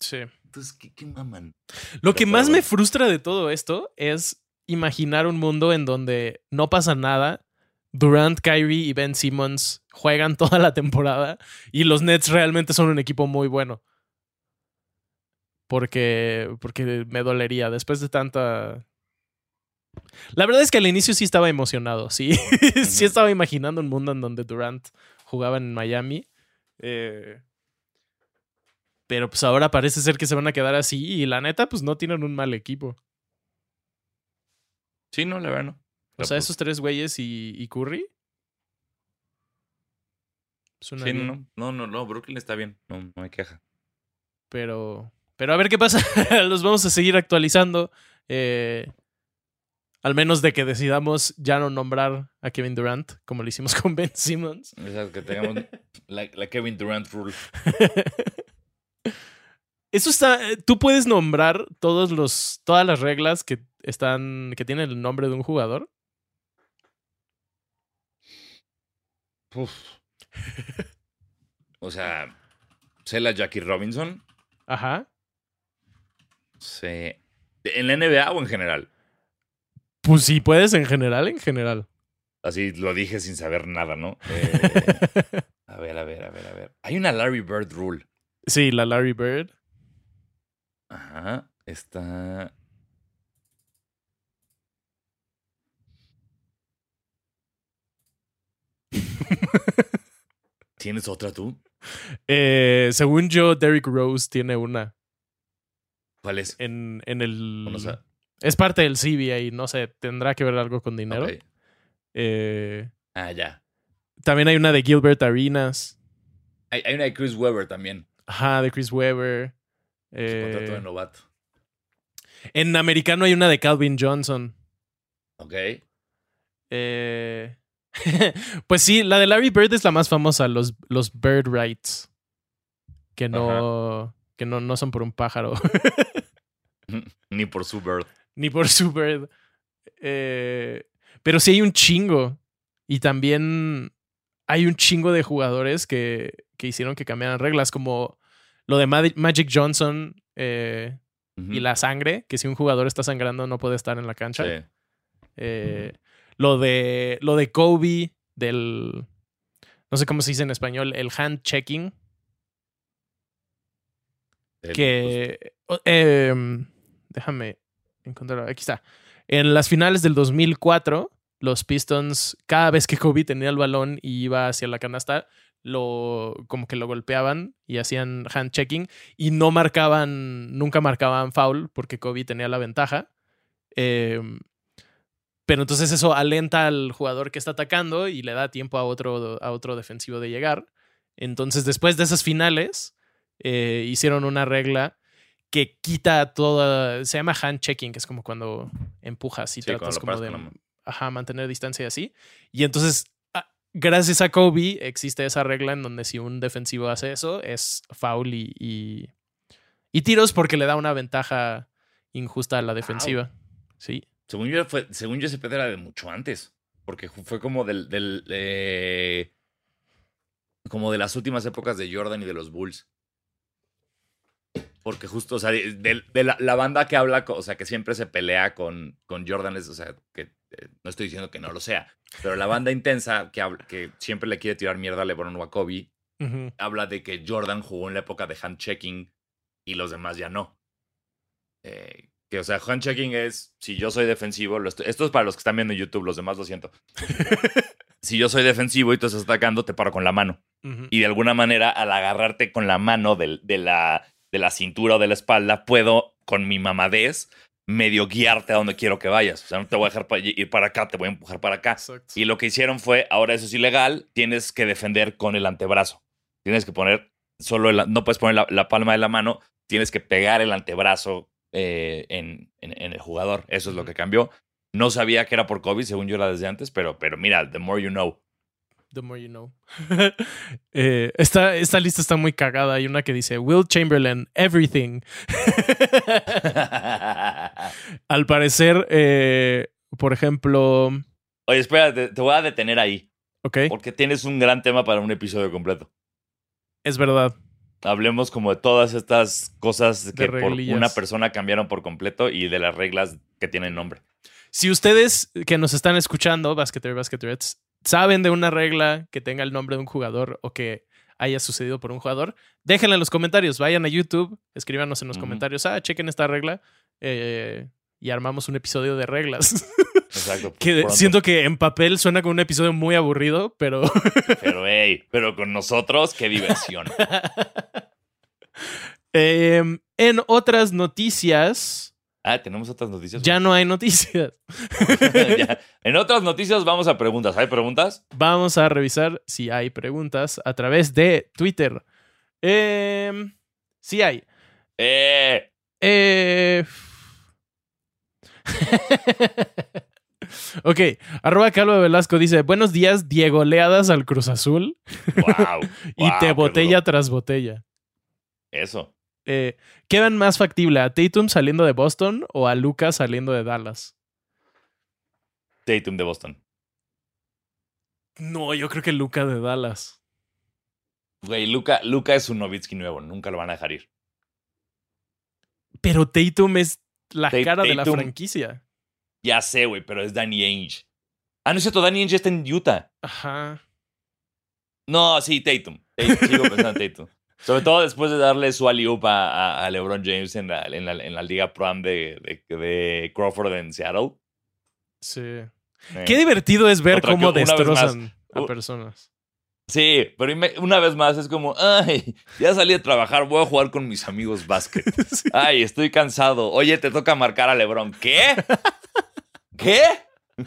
Sí. entonces, ¿qué, qué maman? Lo que más me frustra de todo esto es imaginar un mundo en donde no pasa nada. Durant, Kyrie y Ben Simmons juegan toda la temporada y los Nets realmente son un equipo muy bueno. Porque, porque me dolería después de tanta... La verdad es que al inicio sí estaba emocionado, sí. <laughs> sí estaba imaginando un mundo en donde Durant jugaba en Miami. Eh, pero pues ahora parece ser que se van a quedar así y la neta pues no tienen un mal equipo. Sí, no, la verdad no. O sea, pues, esos tres güeyes y, y Curry. Sí, no, no, no, no, Brooklyn está bien. No, no hay queja. Pero, pero a ver qué pasa. <laughs> Los vamos a seguir actualizando. eh, al menos de que decidamos ya no nombrar a Kevin Durant, como lo hicimos <laughs> con Ben Simmons. O sea, que tengamos la, la Kevin Durant rule. <laughs> Eso está. eh, Tú puedes nombrar todos los, todas las reglas que están. que tienen el nombre de un jugador. Uf. O sea, sé la Jackie Robinson. Ajá. Sé. ¿En la NBA o en general? Pues sí, puedes en general, en general. Así lo dije sin saber nada, ¿no? <laughs> Eh, a ver, a ver, a ver, a ver. Hay una Larry Bird rule. sí, la Larry Bird. Ajá. Está. <laughs> ¿Tienes otra tú? Eh, según yo, Derrick Rose tiene una ¿Cuál es? en, en el. Es parte del CBA, no sé, tendrá que ver algo con dinero. Eh, Ah, ya. también hay una de Gilbert Arenas. Hay, hay una de Chris Webber también. Ajá, de Chris Webber. Eh, contrato de novato. en americano hay una de Calvin Johnson. Ok. Eh, <laughs> pues sí, la de Larry Bird es la más famosa, los, los Bird Rights. Que no, que no, no son por un pájaro, <laughs> Ni por su bird. ni por su bird. Eh, pero sí hay un chingo. Y también hay un chingo de jugadores que, que hicieron que cambiaran reglas, como lo de Magic Johnson eh, y la sangre, que si un jugador está sangrando no puede estar en la cancha. Sí. Eh, lo de lo de Kobe del no sé cómo se dice en español el hand checking Que em, déjame encontrarlo aquí está en las finales del 2004 los Pistons cada vez que Kobe tenía el balón y iba hacia la canasta lo como que lo golpeaban y hacían hand checking y no marcaban, nunca marcaban foul porque Kobe tenía la ventaja. Em, pero entonces eso alenta al jugador que está atacando y le da tiempo a otro, a otro defensivo de llegar. Entonces, después de esas finales, eh, hicieron una regla que quita toda. Se llama hand checking, que es como cuando empujas y tratas como de ajá, mantener distancia y así. Y entonces, ah, gracias a Kobe, existe esa regla en donde si un defensivo hace eso, es foul y, y, tiros porque le da una ventaja injusta a la defensiva. Sí. Según yo, fue, según yo, ese pedo era de mucho antes. Porque fue como del. del eh, como de las últimas épocas de Jordan y de los Bulls. Porque justo, o sea, de, la, banda que habla, o sea, que siempre se pelea con, con Jordan, es, o sea, que eh, no estoy diciendo que no lo sea, pero la banda intensa que, que siempre le quiere tirar mierda a LeBron o a Kobe, habla de que Jordan jugó en la época de hand-checking y los demás ya no. Eh, que, o sea, hand-checking es, si yo soy defensivo, esto es para los que están viendo en YouTube, los demás lo siento. <laughs> si yo soy defensivo y tú estás atacando, te paro con la mano. Y de alguna manera, al agarrarte con la mano de, de, la, de la cintura o de la espalda, puedo, con mi mamadez, medio guiarte a donde quiero que vayas. O sea, no te voy a dejar ir para acá, te voy a empujar para acá. Y lo que hicieron fue, ahora eso es ilegal, tienes que defender con el antebrazo. Tienes que poner solo, el, no puedes poner la, palma de la mano, tienes que pegar el antebrazo eh, en, en, el jugador. Eso es lo que cambió. No sabía que era por COVID, según yo era desde antes, pero, pero mira, the more you know. The more you know. <laughs> Eh, esta, esta, lista está muy cagada. Hay una que dice Will Chamberlain, everything. <laughs> Al parecer, eh, por ejemplo. Oye, espera, te, voy a detener ahí. Ok. Porque tienes un gran tema para un episodio completo. Es verdad. Hablemos como de todas estas cosas que por una persona cambiaron por completo y de las reglas que tienen nombre. Si ustedes que nos están escuchando, Basketer, Basketerets, saben de una regla que tenga el nombre de un jugador o que haya sucedido por un jugador, déjenla en los comentarios. Vayan a YouTube, escríbanos en los comentarios, ah, chequen esta regla eh, y armamos un episodio de reglas. <laughs> Exacto. que siento que en papel suena como un episodio muy aburrido, pero. <laughs> pero, hey, pero con nosotros, qué diversión. <laughs> Em, en otras noticias. Ah, tenemos otras noticias. Ya no hay noticias. <laughs> <laughs> En otras noticias vamos a preguntas. ¿Hay preguntas? Vamos a revisar si hay preguntas a través de Twitter. Eh, sí hay. Eh. Eh. <laughs> ok, arroba Calvo Velasco dice, buenos días, Diego Leadas al Cruz Azul. Wow, y te botella tras botella. Eso. Eh, ¿Qué van más factible? ¿A Tatum saliendo de Boston o a Lucas saliendo de Dallas? Tatum de Boston. No, yo creo que Luca de Dallas. Güey, Luca, Luca es un Novitsky nuevo, nunca lo van a dejar ir. Pero Tatum es la cara de la franquicia. Ya sé, güey, pero es Danny Ainge. Ah, no es cierto, Danny Ainge está en Utah. Ajá. No, sí, Tatum. Sigo pensando en Tatum. Sobre todo después de darle su aliup a, a, LeBron James en la, en la, en la Liga Prom de, de, Crawford en Seattle. Sí. Eh. Qué divertido es ver cómo destrozan a personas. Sí, pero una vez más es como, ay, ya salí a trabajar, voy a jugar con mis amigos básquet. <laughs> Ay, estoy cansado. Oye, te toca marcar a LeBron. ¿Qué? ¿Qué? <laughs>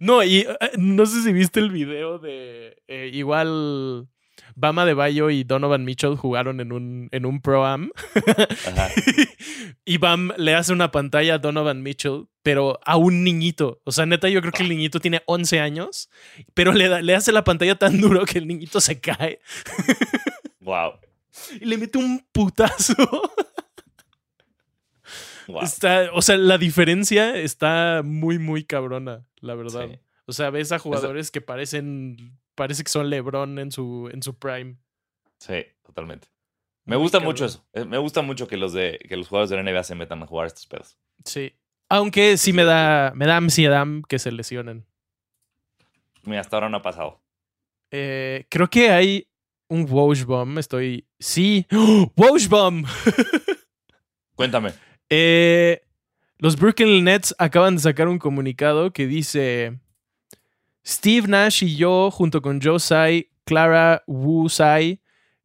no, y eh, no sé si viste el video de eh, igual Bama de Bayo y Donovan Mitchell jugaron en un, en un Pro-Am. <laughs> y Bam le hace una pantalla a Donovan Mitchell, pero a un niñito. O sea, neta, yo creo que el niñito tiene 11 años, pero le, le hace la pantalla tan duro que el niñito se cae. wow. Y le mete un putazo. Está, o sea, la diferencia está muy, muy cabrona, la verdad. O sea, ves a jugadores que parecen parece que son LeBron en su, en su prime. Sí, totalmente. Me gusta mucho eso. Eh, me gusta mucho que los, de, que los jugadores de la NBA se metan a jugar estos pedos. Sí. Aunque sí me da, me da ansiedad que se lesionen. Mira, hasta ahora no ha pasado. Eh, creo que hay un Woj Bomb. Estoy. Sí. ¡Oh! ¡Woj Bomb! <laughs> Cuéntame. Eh, los Brooklyn Nets acaban de sacar un comunicado que dice Steve Nash y yo, junto con Joe Tsai, Clara Wu Tsai,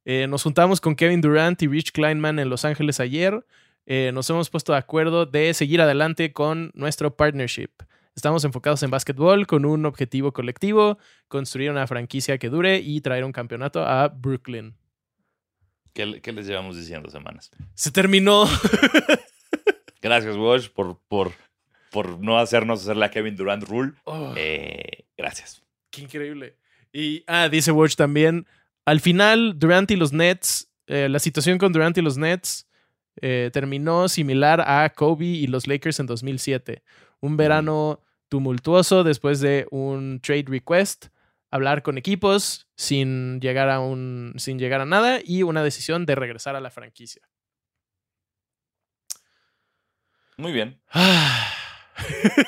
eh, nos juntamos con Kevin Durant y Rich Kleinman en Los Ángeles ayer. Eh, nos hemos puesto de acuerdo de seguir adelante con nuestro partnership. Estamos enfocados en básquetbol con un objetivo colectivo, construir una franquicia que dure y traer un campeonato a Brooklyn. ¿Qué, qué les llevamos diciendo semanas? Se terminó. <laughs> Gracias, Wash, por, por, por no hacernos hacer la Kevin Durant rule. Oh, Eh, gracias. qué increíble. Y, ah, dice Watch también, al final Durant y los Nets, eh, la situación con Durant y los Nets eh, terminó similar a Kobe y los Lakers en 2007. Un verano tumultuoso después de un trade request, hablar con equipos sin llegar a un sin llegar a nada y una decisión de regresar a la franquicia. Muy bien. Ah.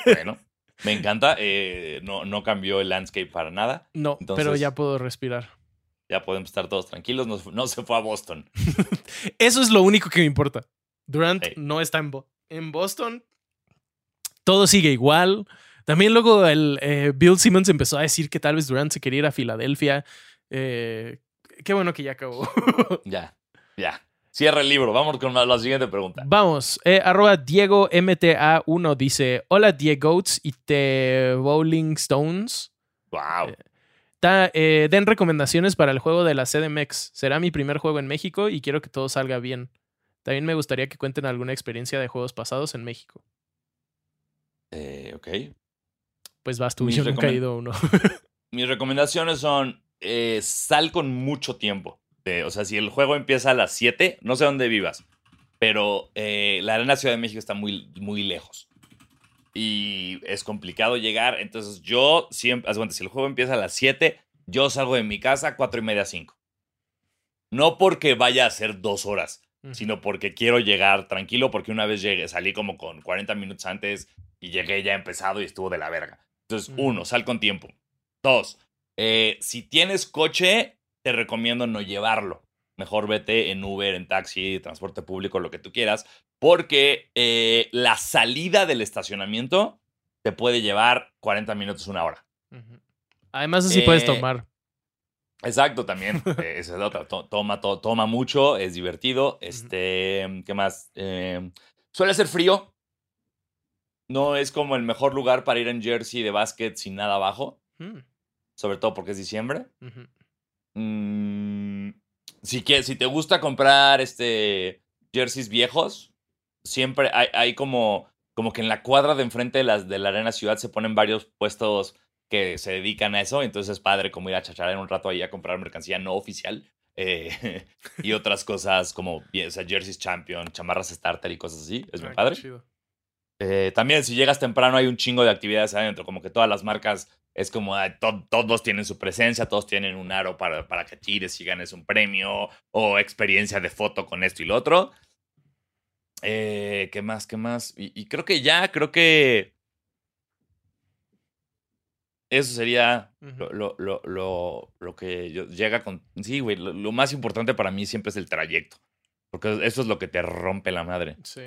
Bueno, me encanta. eh, no, no cambió el landscape para nada. no, pero ya puedo respirar. Ya podemos estar todos tranquilos. No, no se fue a Boston. <laughs> Eso es lo único que me importa. Durant no está en, Bo- en Boston. Todo sigue igual. También luego el eh, Bill Simmons empezó a decir que tal vez Durant se quería ir a Filadelfia. Eh, qué bueno que ya acabó. Ya, ya. Cierra el libro. Vamos con la, siguiente pregunta. Vamos. eh, arroba Diego MTA1 dice: Hola Diegoats y The Bowling Stones. Wow. Ta- eh, den recomendaciones para el juego de la CDMX. Será mi primer juego en México y quiero que todo salga bien. También me gustaría que cuenten alguna experiencia de juegos pasados en México. Eh, ok. Pues vas tú, Mis yo nunca he ido a uno. <laughs> Mis recomendaciones son: eh, sal con mucho tiempo. Eh, o sea, si el juego empieza a las 7, no sé dónde vivas, pero eh, la Arena Ciudad de México está muy, muy lejos. Y es complicado llegar. Entonces, yo siempre, de cuenta, si el juego empieza a las 7, yo salgo de mi casa a 4 y media, 5. No porque vaya a ser dos horas, sino porque quiero llegar tranquilo, porque una vez llegué, salí como con 40 minutos antes y llegué ya empezado y estuvo de la verga. Entonces, uno, sal con tiempo. Dos, eh, si tienes coche, te recomiendo no llevarlo. Mejor vete en Uber, en taxi, transporte público, lo que tú quieras, porque eh, la salida del estacionamiento te puede llevar 40 minutos, una hora. Además, así puedes Eh, tomar. Exacto, también. <laughs> eh, esa es la otra. To- Toma, to- toma mucho, es divertido. Este, ¿qué más? Eh, suele ser frío. No es como el mejor lugar para ir en jersey de básquet sin nada abajo, Mm, sobre todo porque es diciembre. ujú. Mm, si, que, si te gusta comprar este jerseys viejos, siempre hay, hay como, como que en la cuadra de enfrente de, las, de la Arena Ciudad se ponen varios puestos que se dedican a eso. Entonces es padre como ir a chachar un rato ahí a comprar mercancía no oficial. eh, <laughs> y otras cosas como bien, o sea, jerseys champion, chamarras starter y cosas así. Es muy Ah, qué padre. Eh, también si llegas temprano hay un chingo de actividades adentro, como que todas las marcas es como ah, to- todos tienen su presencia, todos tienen un aro para, para que tires y ganes un premio o experiencia de foto con esto y lo otro. Eh, ¿Qué más? ¿Qué más? Y, y creo que ya, creo que eso sería lo, Ujú. lo, lo, lo, lo que yo- llega con... Sí, güey, lo, lo más importante para mí siempre es el trayecto, porque eso es lo que te rompe la madre. Sí.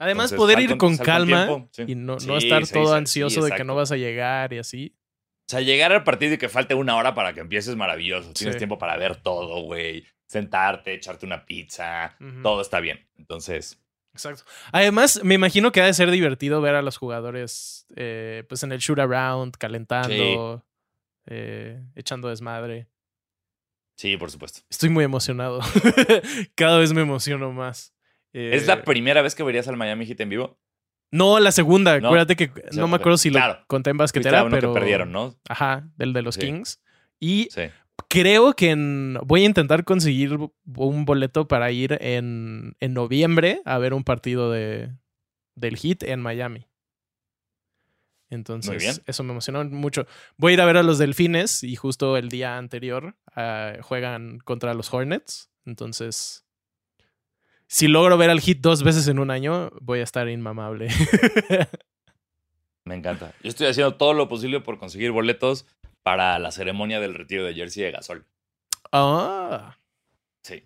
Además, Entonces, poder ir con- con sal con calma sí. y no, no estar sí, todo sí, sí, ansioso de que no vas a llegar y así. O sea, llegar al partido y que falte una hora para que empieces maravilloso. Tienes Sí. tiempo para ver todo, güey. Sentarte, echarte una pizza. Todo está bien. Entonces, Exacto. Además, me imagino que ha de ser divertido ver a los jugadores eh, pues en el shoot around, calentando, eh, echando desmadre. sí, por supuesto. Estoy muy emocionado. <laughs> Cada vez me emociono más. ¿Es Eh, la primera vez que verías al Miami Heat en vivo? No, la segunda. No. Acuérdate que Sí, no me acuerdo si Claro. lo conté en basquetera, uno pero. que perdieron, ¿no? Ajá, del de los Sí. Kings. Y Sí. creo que en- voy a intentar conseguir un boleto para ir en, en noviembre a ver un partido de, del Heat en Miami. Entonces, bien. eso me emocionó mucho. Voy a ir a ver a los Delfines y justo el día anterior ah, juegan contra los Hornets. Entonces, si logro ver al Heat dos veces en un año, voy a estar inmamable. <laughs> Me encanta. Yo estoy haciendo todo lo posible por conseguir boletos para la ceremonia del retiro de Jersey de Gasol. ah, Sí.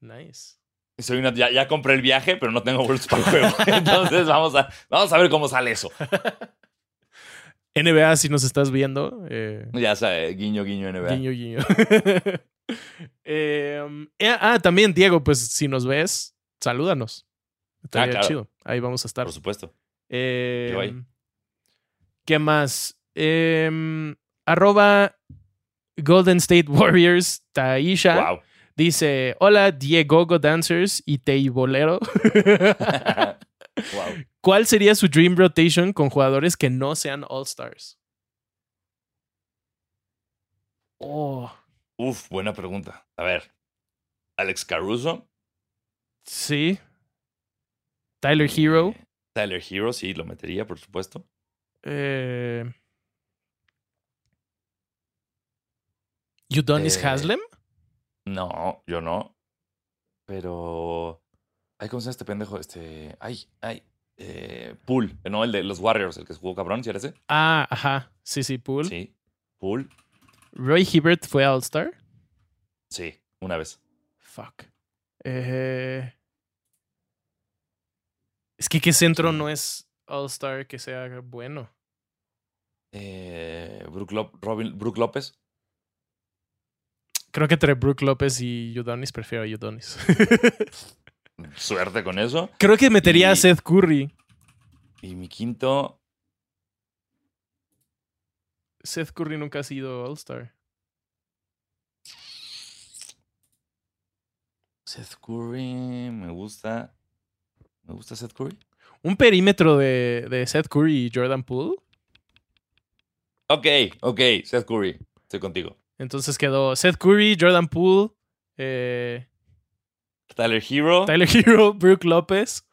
nice. Soy una- ya, ya compré el viaje, pero no tengo boletos para el juego. <laughs> Entonces vamos a, vamos a ver cómo sale eso. <laughs> NBA, si nos estás viendo. eh, Ya sabes, guiño, guiño NBA. guiño, guiño. Eh, eh, ah, también, Diego, pues si nos ves, salúdanos. Estaría claro. chido. Ahí vamos a estar. Por supuesto. Eh, Yo ahí. ¿Qué más? Em, arroba Golden State <laughs> Warriors, Taisha. Wow. Dice, hola Diego Go Dancers y Teibolero. <laughs> wow. ¿Cuál sería su dream rotation con jugadores que no sean All Stars? Oh, Uf, buena pregunta. A ver. Alex Caruso. Sí. Tyler Hero. Eh, Tyler Hero, sí, lo metería, por supuesto. Eh, Udonis Eh, Haslem. No, yo no. Pero. Ay, ¿cómo se llama este pendejo? Este. Ay, ay. Eh, Pool, ¿no? El de los Warriors, el que jugó cabrón, ¿sí era ese? Ah, ajá. Sí, sí, Pool. Sí. Pool. Roy Hibbert fue All Star. Sí, una vez. Fuck. Eh, Es que qué centro no es All Star que sea bueno. Eh, Brook, Lop- Robin- Brook López. Creo que entre Brook López y Udonis prefiero a Udonis. Suerte con eso. Creo que metería a Seth Curry. Y mi quinto. Seth Curry nunca ha sido All Star. Seth Curry. Me gusta. Me gusta Seth Curry. Un perímetro de, de Seth Curry y Jordan Poole. Ok, ok. Seth Curry. Estoy contigo. Entonces quedó Seth Curry, Jordan Poole, eh, Tyler Hero. Tyler Hero, <laughs> Brook López.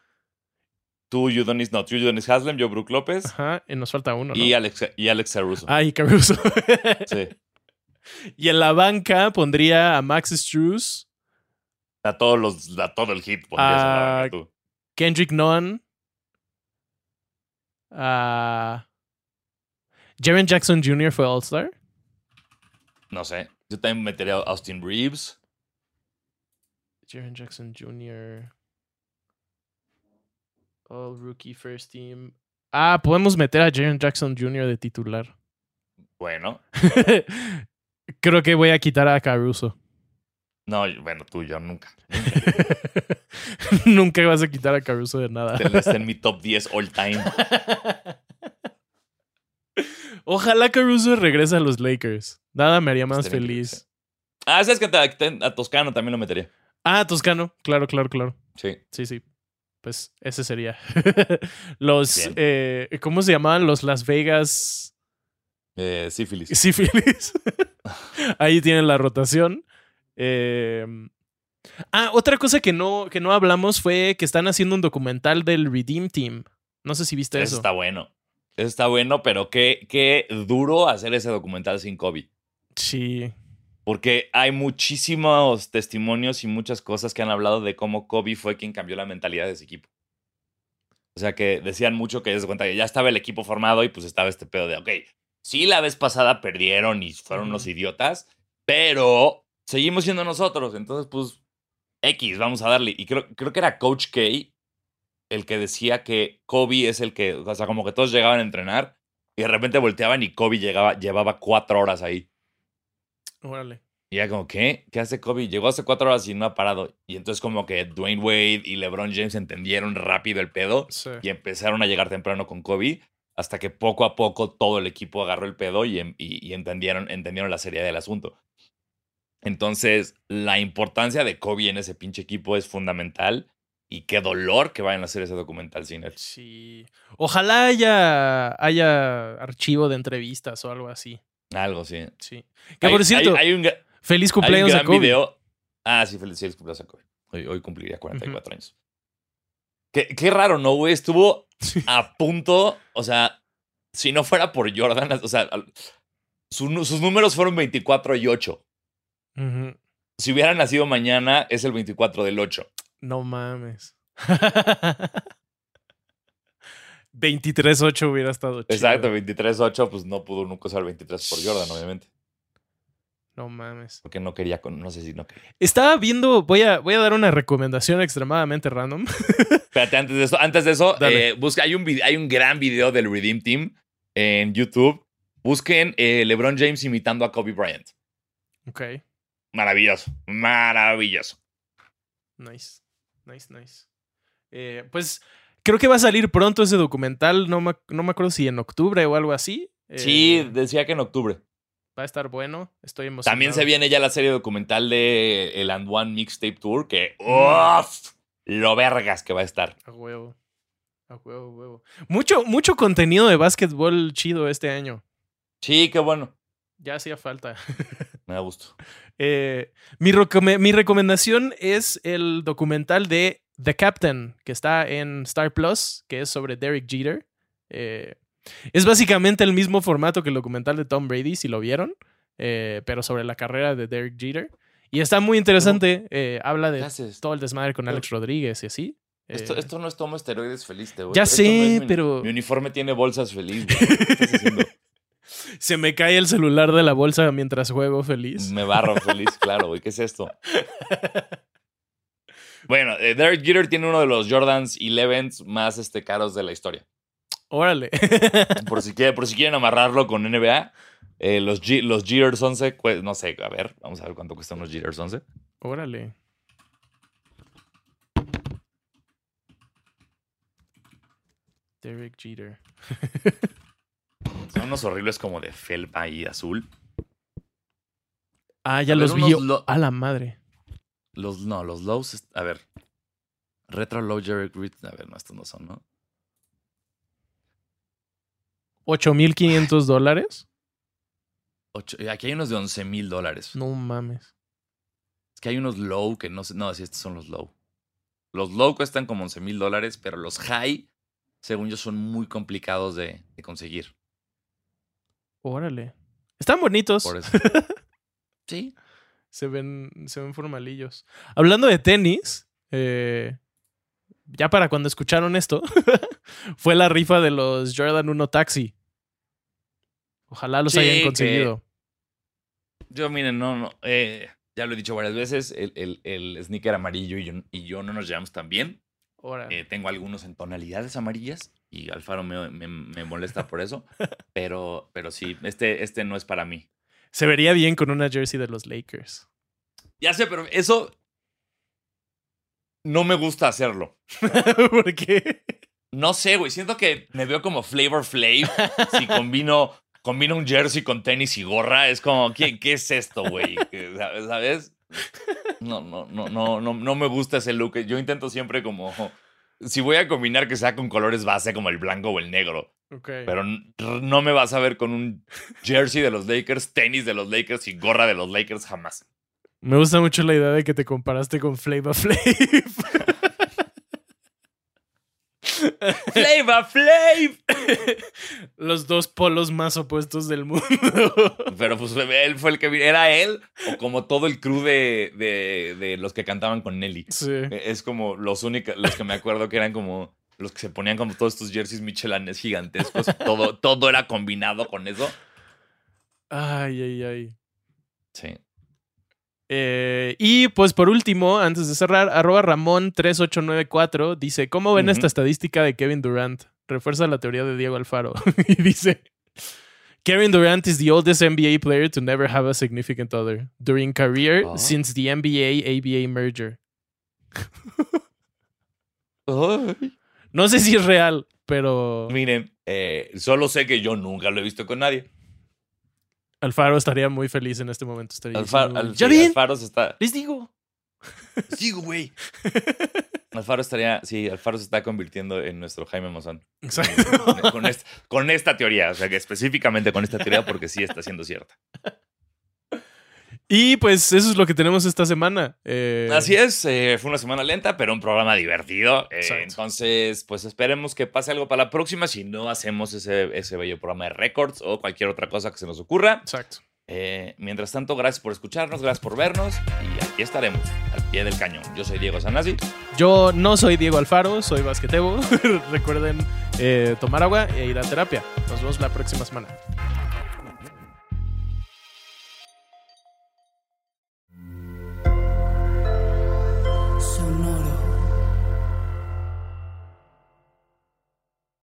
Tú, Udonis. No, tú, Udonis Haslem. Yo, Brook López. Ajá, y nos falta uno. ¿no? Y Alex, y Alex Caruso. Ah, y Caruso. <laughs> Sí. y en la banca pondría a Max Struz, A todos los, a todo el hit pondrías en la Ah, banca tú. Kendrick Nunn, a Jaren Jackson Jr. fue All Star. No sé. Yo también metería a Austin Reeves. Jaren Jackson Jr. All Rookie First Team. Ah, podemos meter a Jaren Jackson Jr. de titular. Bueno. <laughs> Creo que voy a quitar a Caruso. No, bueno, tú, yo nunca. Nunca vas a quitar a Caruso de nada. Está en mi top 10 all time. <laughs> Ojalá Caruso regrese a los Lakers. Nada me haría más Estaría feliz. Ah, ¿sabes que a Toscano también lo metería? Ah, Toscano. Claro, claro, claro. Sí. Sí, sí. Pues ese sería. <laughs> los. Eh, ¿Cómo se llamaban? Los Las Vegas. Eh, sífilis. Sífilis. <laughs> Ahí tienen la rotación. Eh, Ah, otra cosa que no, que no hablamos fue que están haciendo un documental del Redeem Team. No sé si viste Eso eso. está bueno. Eso está bueno, pero qué, qué duro hacer ese documental sin Kobe. Sí. Porque hay muchísimos testimonios y muchas cosas que han hablado de cómo Kobe fue quien cambió la mentalidad de ese equipo. O sea, que decían mucho que se cuenta que ya estaba el equipo formado y pues estaba este pedo de, ok, sí, la vez pasada perdieron y fueron unos idiotas, pero seguimos siendo nosotros. Entonces, pues, X, vamos a darle. Y creo, creo que era Coach K el que decía que Kobe es el que, o sea, como que todos llegaban a entrenar y de repente volteaban y Kobe llegaba, llevaba cuatro horas ahí. Órale. Y ya como, ¿qué? ¿Qué hace Kobe? Llegó hace cuatro horas y no ha parado. Y entonces como que Dwayne Wade y LeBron James entendieron rápido el pedo Sí. y empezaron a llegar temprano con Kobe hasta que poco a poco todo el equipo agarró el pedo y, em- y- y entendieron, entendieron la seriedad del asunto. Entonces, la importancia de Kobe en ese pinche equipo es fundamental y qué dolor que vayan a hacer ese documental sin él. Sí. Ojalá haya, haya archivo de entrevistas o algo así. Algo, sí. Sí. Que Hay- por cierto, hay, hay un, feliz hay un cumpleaños a gran Kobe. video. Ah, sí, feliz, feliz cumpleaños a Kobe. Hoy, hoy cumpliría 44 años. Qué, qué raro, ¿no, güey? Estuvo a punto, o sea, si no fuera por Jordan, o sea, al- su nu- sus números fueron 24 y 8. Si hubiera nacido mañana, es el 24 del 8. No mames. <laughs> 23-8 hubiera estado chido. Exacto, 23-8, pues no pudo nunca usar 23 por Jordan, obviamente. No mames. Porque no quería, con, no sé si no quería. Estaba viendo, voy a, voy a dar una recomendación extremadamente random. <laughs> Espérate, antes de eso, antes de eso, eh, busca, hay un, vide- hay un gran video del Redeem Team en YouTube, busquen eh, LeBron James imitando a Kobe Bryant. Ok. Maravilloso, maravilloso. Nice. Nice, nice. Eh, pues creo que va a salir pronto ese documental. No me, no me acuerdo si en octubre o algo así. Sí, Eh, decía que en octubre. Va a estar bueno. Estoy emocionado. También se viene ya la serie documental de el And One Mixtape Tour, que ¡uf! lo vergas que va a estar. A huevo. A huevo, a huevo. Mucho, mucho contenido de básquetbol chido este año. Sí, qué bueno. Ya hacía falta. <laughs> Me da gusto. Eh, mi, mi recomendación es el documental de The Captain, que está en Star Plus, que es sobre Derek Jeter. Eh, es básicamente el mismo formato que el documental de Tom Brady, si lo vieron, eh, pero sobre la carrera de Derek Jeter. Y está muy interesante. eh, habla ¿Qué de todo el desmadre con Alex Rodríguez y así. Esto, esto no es tomo esteroides feliz, te güey. Ya Esto sé, no es mi- pero- Mi uniforme tiene bolsas feliz, güey. ¿Qué estás <laughs> haciendo? Se me cae el celular de la bolsa mientras juego feliz. Me barro feliz, <laughs> claro, güey. ¿Qué es esto? Bueno, eh, Derek Jeter tiene uno de los Jordans 11 más este, caros de la historia. Órale. <laughs> Por si, quiere- por si quieren amarrarlo con NBA, eh, los, G- los Jeters 11, cue- no sé, a ver, vamos a ver cuánto cuestan unos Jeters 11. Órale. Derek Jeter. <laughs> Son unos horribles como de felpa y azul. Ah, ya A ver, los vi. lo- A la madre. Los, no, los lows, a ver. Retro Low Jerry Reed, a ver, no, estos no son, ¿no? 8.500 dólares. Aquí hay unos de 11 mil dólares. No mames. Es que hay unos low que no sé. No, sí, estos son los low. Los low cuestan como 11 mil dólares, pero los high, según yo, son muy complicados de, de conseguir. Órale. Están bonitos. Por eso. <laughs> sí. Se ven, se ven formalillos. Hablando de tenis, eh, ya para cuando escucharon esto, <laughs> fue la rifa de los Jordan 1 Taxi. Ojalá los Sí, hayan conseguido. Yo, miren, no, no. eh, ya lo he dicho varias veces. El, el, el sneaker amarillo y yo, y yo no nos llevamos tan bien. Eh, tengo algunos en tonalidades amarillas y Alfaro me, me- me molesta por eso. <laughs> Pero, pero sí, este, este no es para mí. Se vería bien con una jersey de los Lakers. Ya sé, pero eso no me gusta hacerlo. <laughs> ¿Por qué? No sé, güey. Siento que me veo como Flavor Flav si combino, combino un jersey con tenis y gorra. Es como, ¿qué, qué es esto, güey? ¿Qué- <laughs> ¿Sabes? No, no, no, no, no, no me gusta ese look. Yo intento siempre como. Si voy a combinar que sea con colores base como el blanco o el negro. Ok. Pero no me vas a ver con un jersey de los Lakers, tenis de los Lakers y gorra de los Lakers jamás. Me gusta mucho la idea de que te comparaste con Flava Flav. <laughs> ¡Flavor Flav! Los dos polos más opuestos del mundo. Pero pues él fue el que era él o como todo el crew de, de, de los que cantaban con Nelly. sí. Es como los únicos, los que me acuerdo que eran como los que se ponían como todos estos jerseys michelanes gigantescos. Todo, todo era combinado con eso. Ay, ay, ay. Sí. Eh, y pues por último, antes de cerrar, arroba Ramón3894 dice: ¿Cómo ven esta estadística de Kevin Durant? Refuerza la teoría de Diego Alfaro. <laughs> y dice: Kevin Durant is the oldest NBA player to never have a significant other during career Ah. since the NBA ABA merger. No sé si es real, pero Miren, eh, solo sé que yo nunca lo he visto con nadie. Alfaro estaría muy feliz en este momento. Estaría Alfa- diciendo, Al- ¿Ya sí, ven? Alfaro se está. Les digo. Sigo, güey. <laughs> Alfaro estaría. Sí, Alfaro se está convirtiendo en nuestro Jaime Mozán. Exacto. Con, con est- con esta teoría. O sea, que específicamente con esta teoría, porque sí está siendo cierta. Y pues eso es lo que tenemos esta semana. Eh, Así es, eh, fue una semana lenta, pero un programa divertido. Eh, entonces, pues esperemos que pase algo para la próxima. Si no hacemos ese, ese bello programa de records o cualquier otra cosa que se nos ocurra. Exacto. Mientras tanto, gracias por escucharnos, gracias por vernos y aquí estaremos, al pie del cañón. Yo soy Diego Sanasi. Yo no soy Diego Alfaro, soy basquetebo. <laughs> Recuerden tomar agua e ir a terapia. Nos vemos la próxima semana.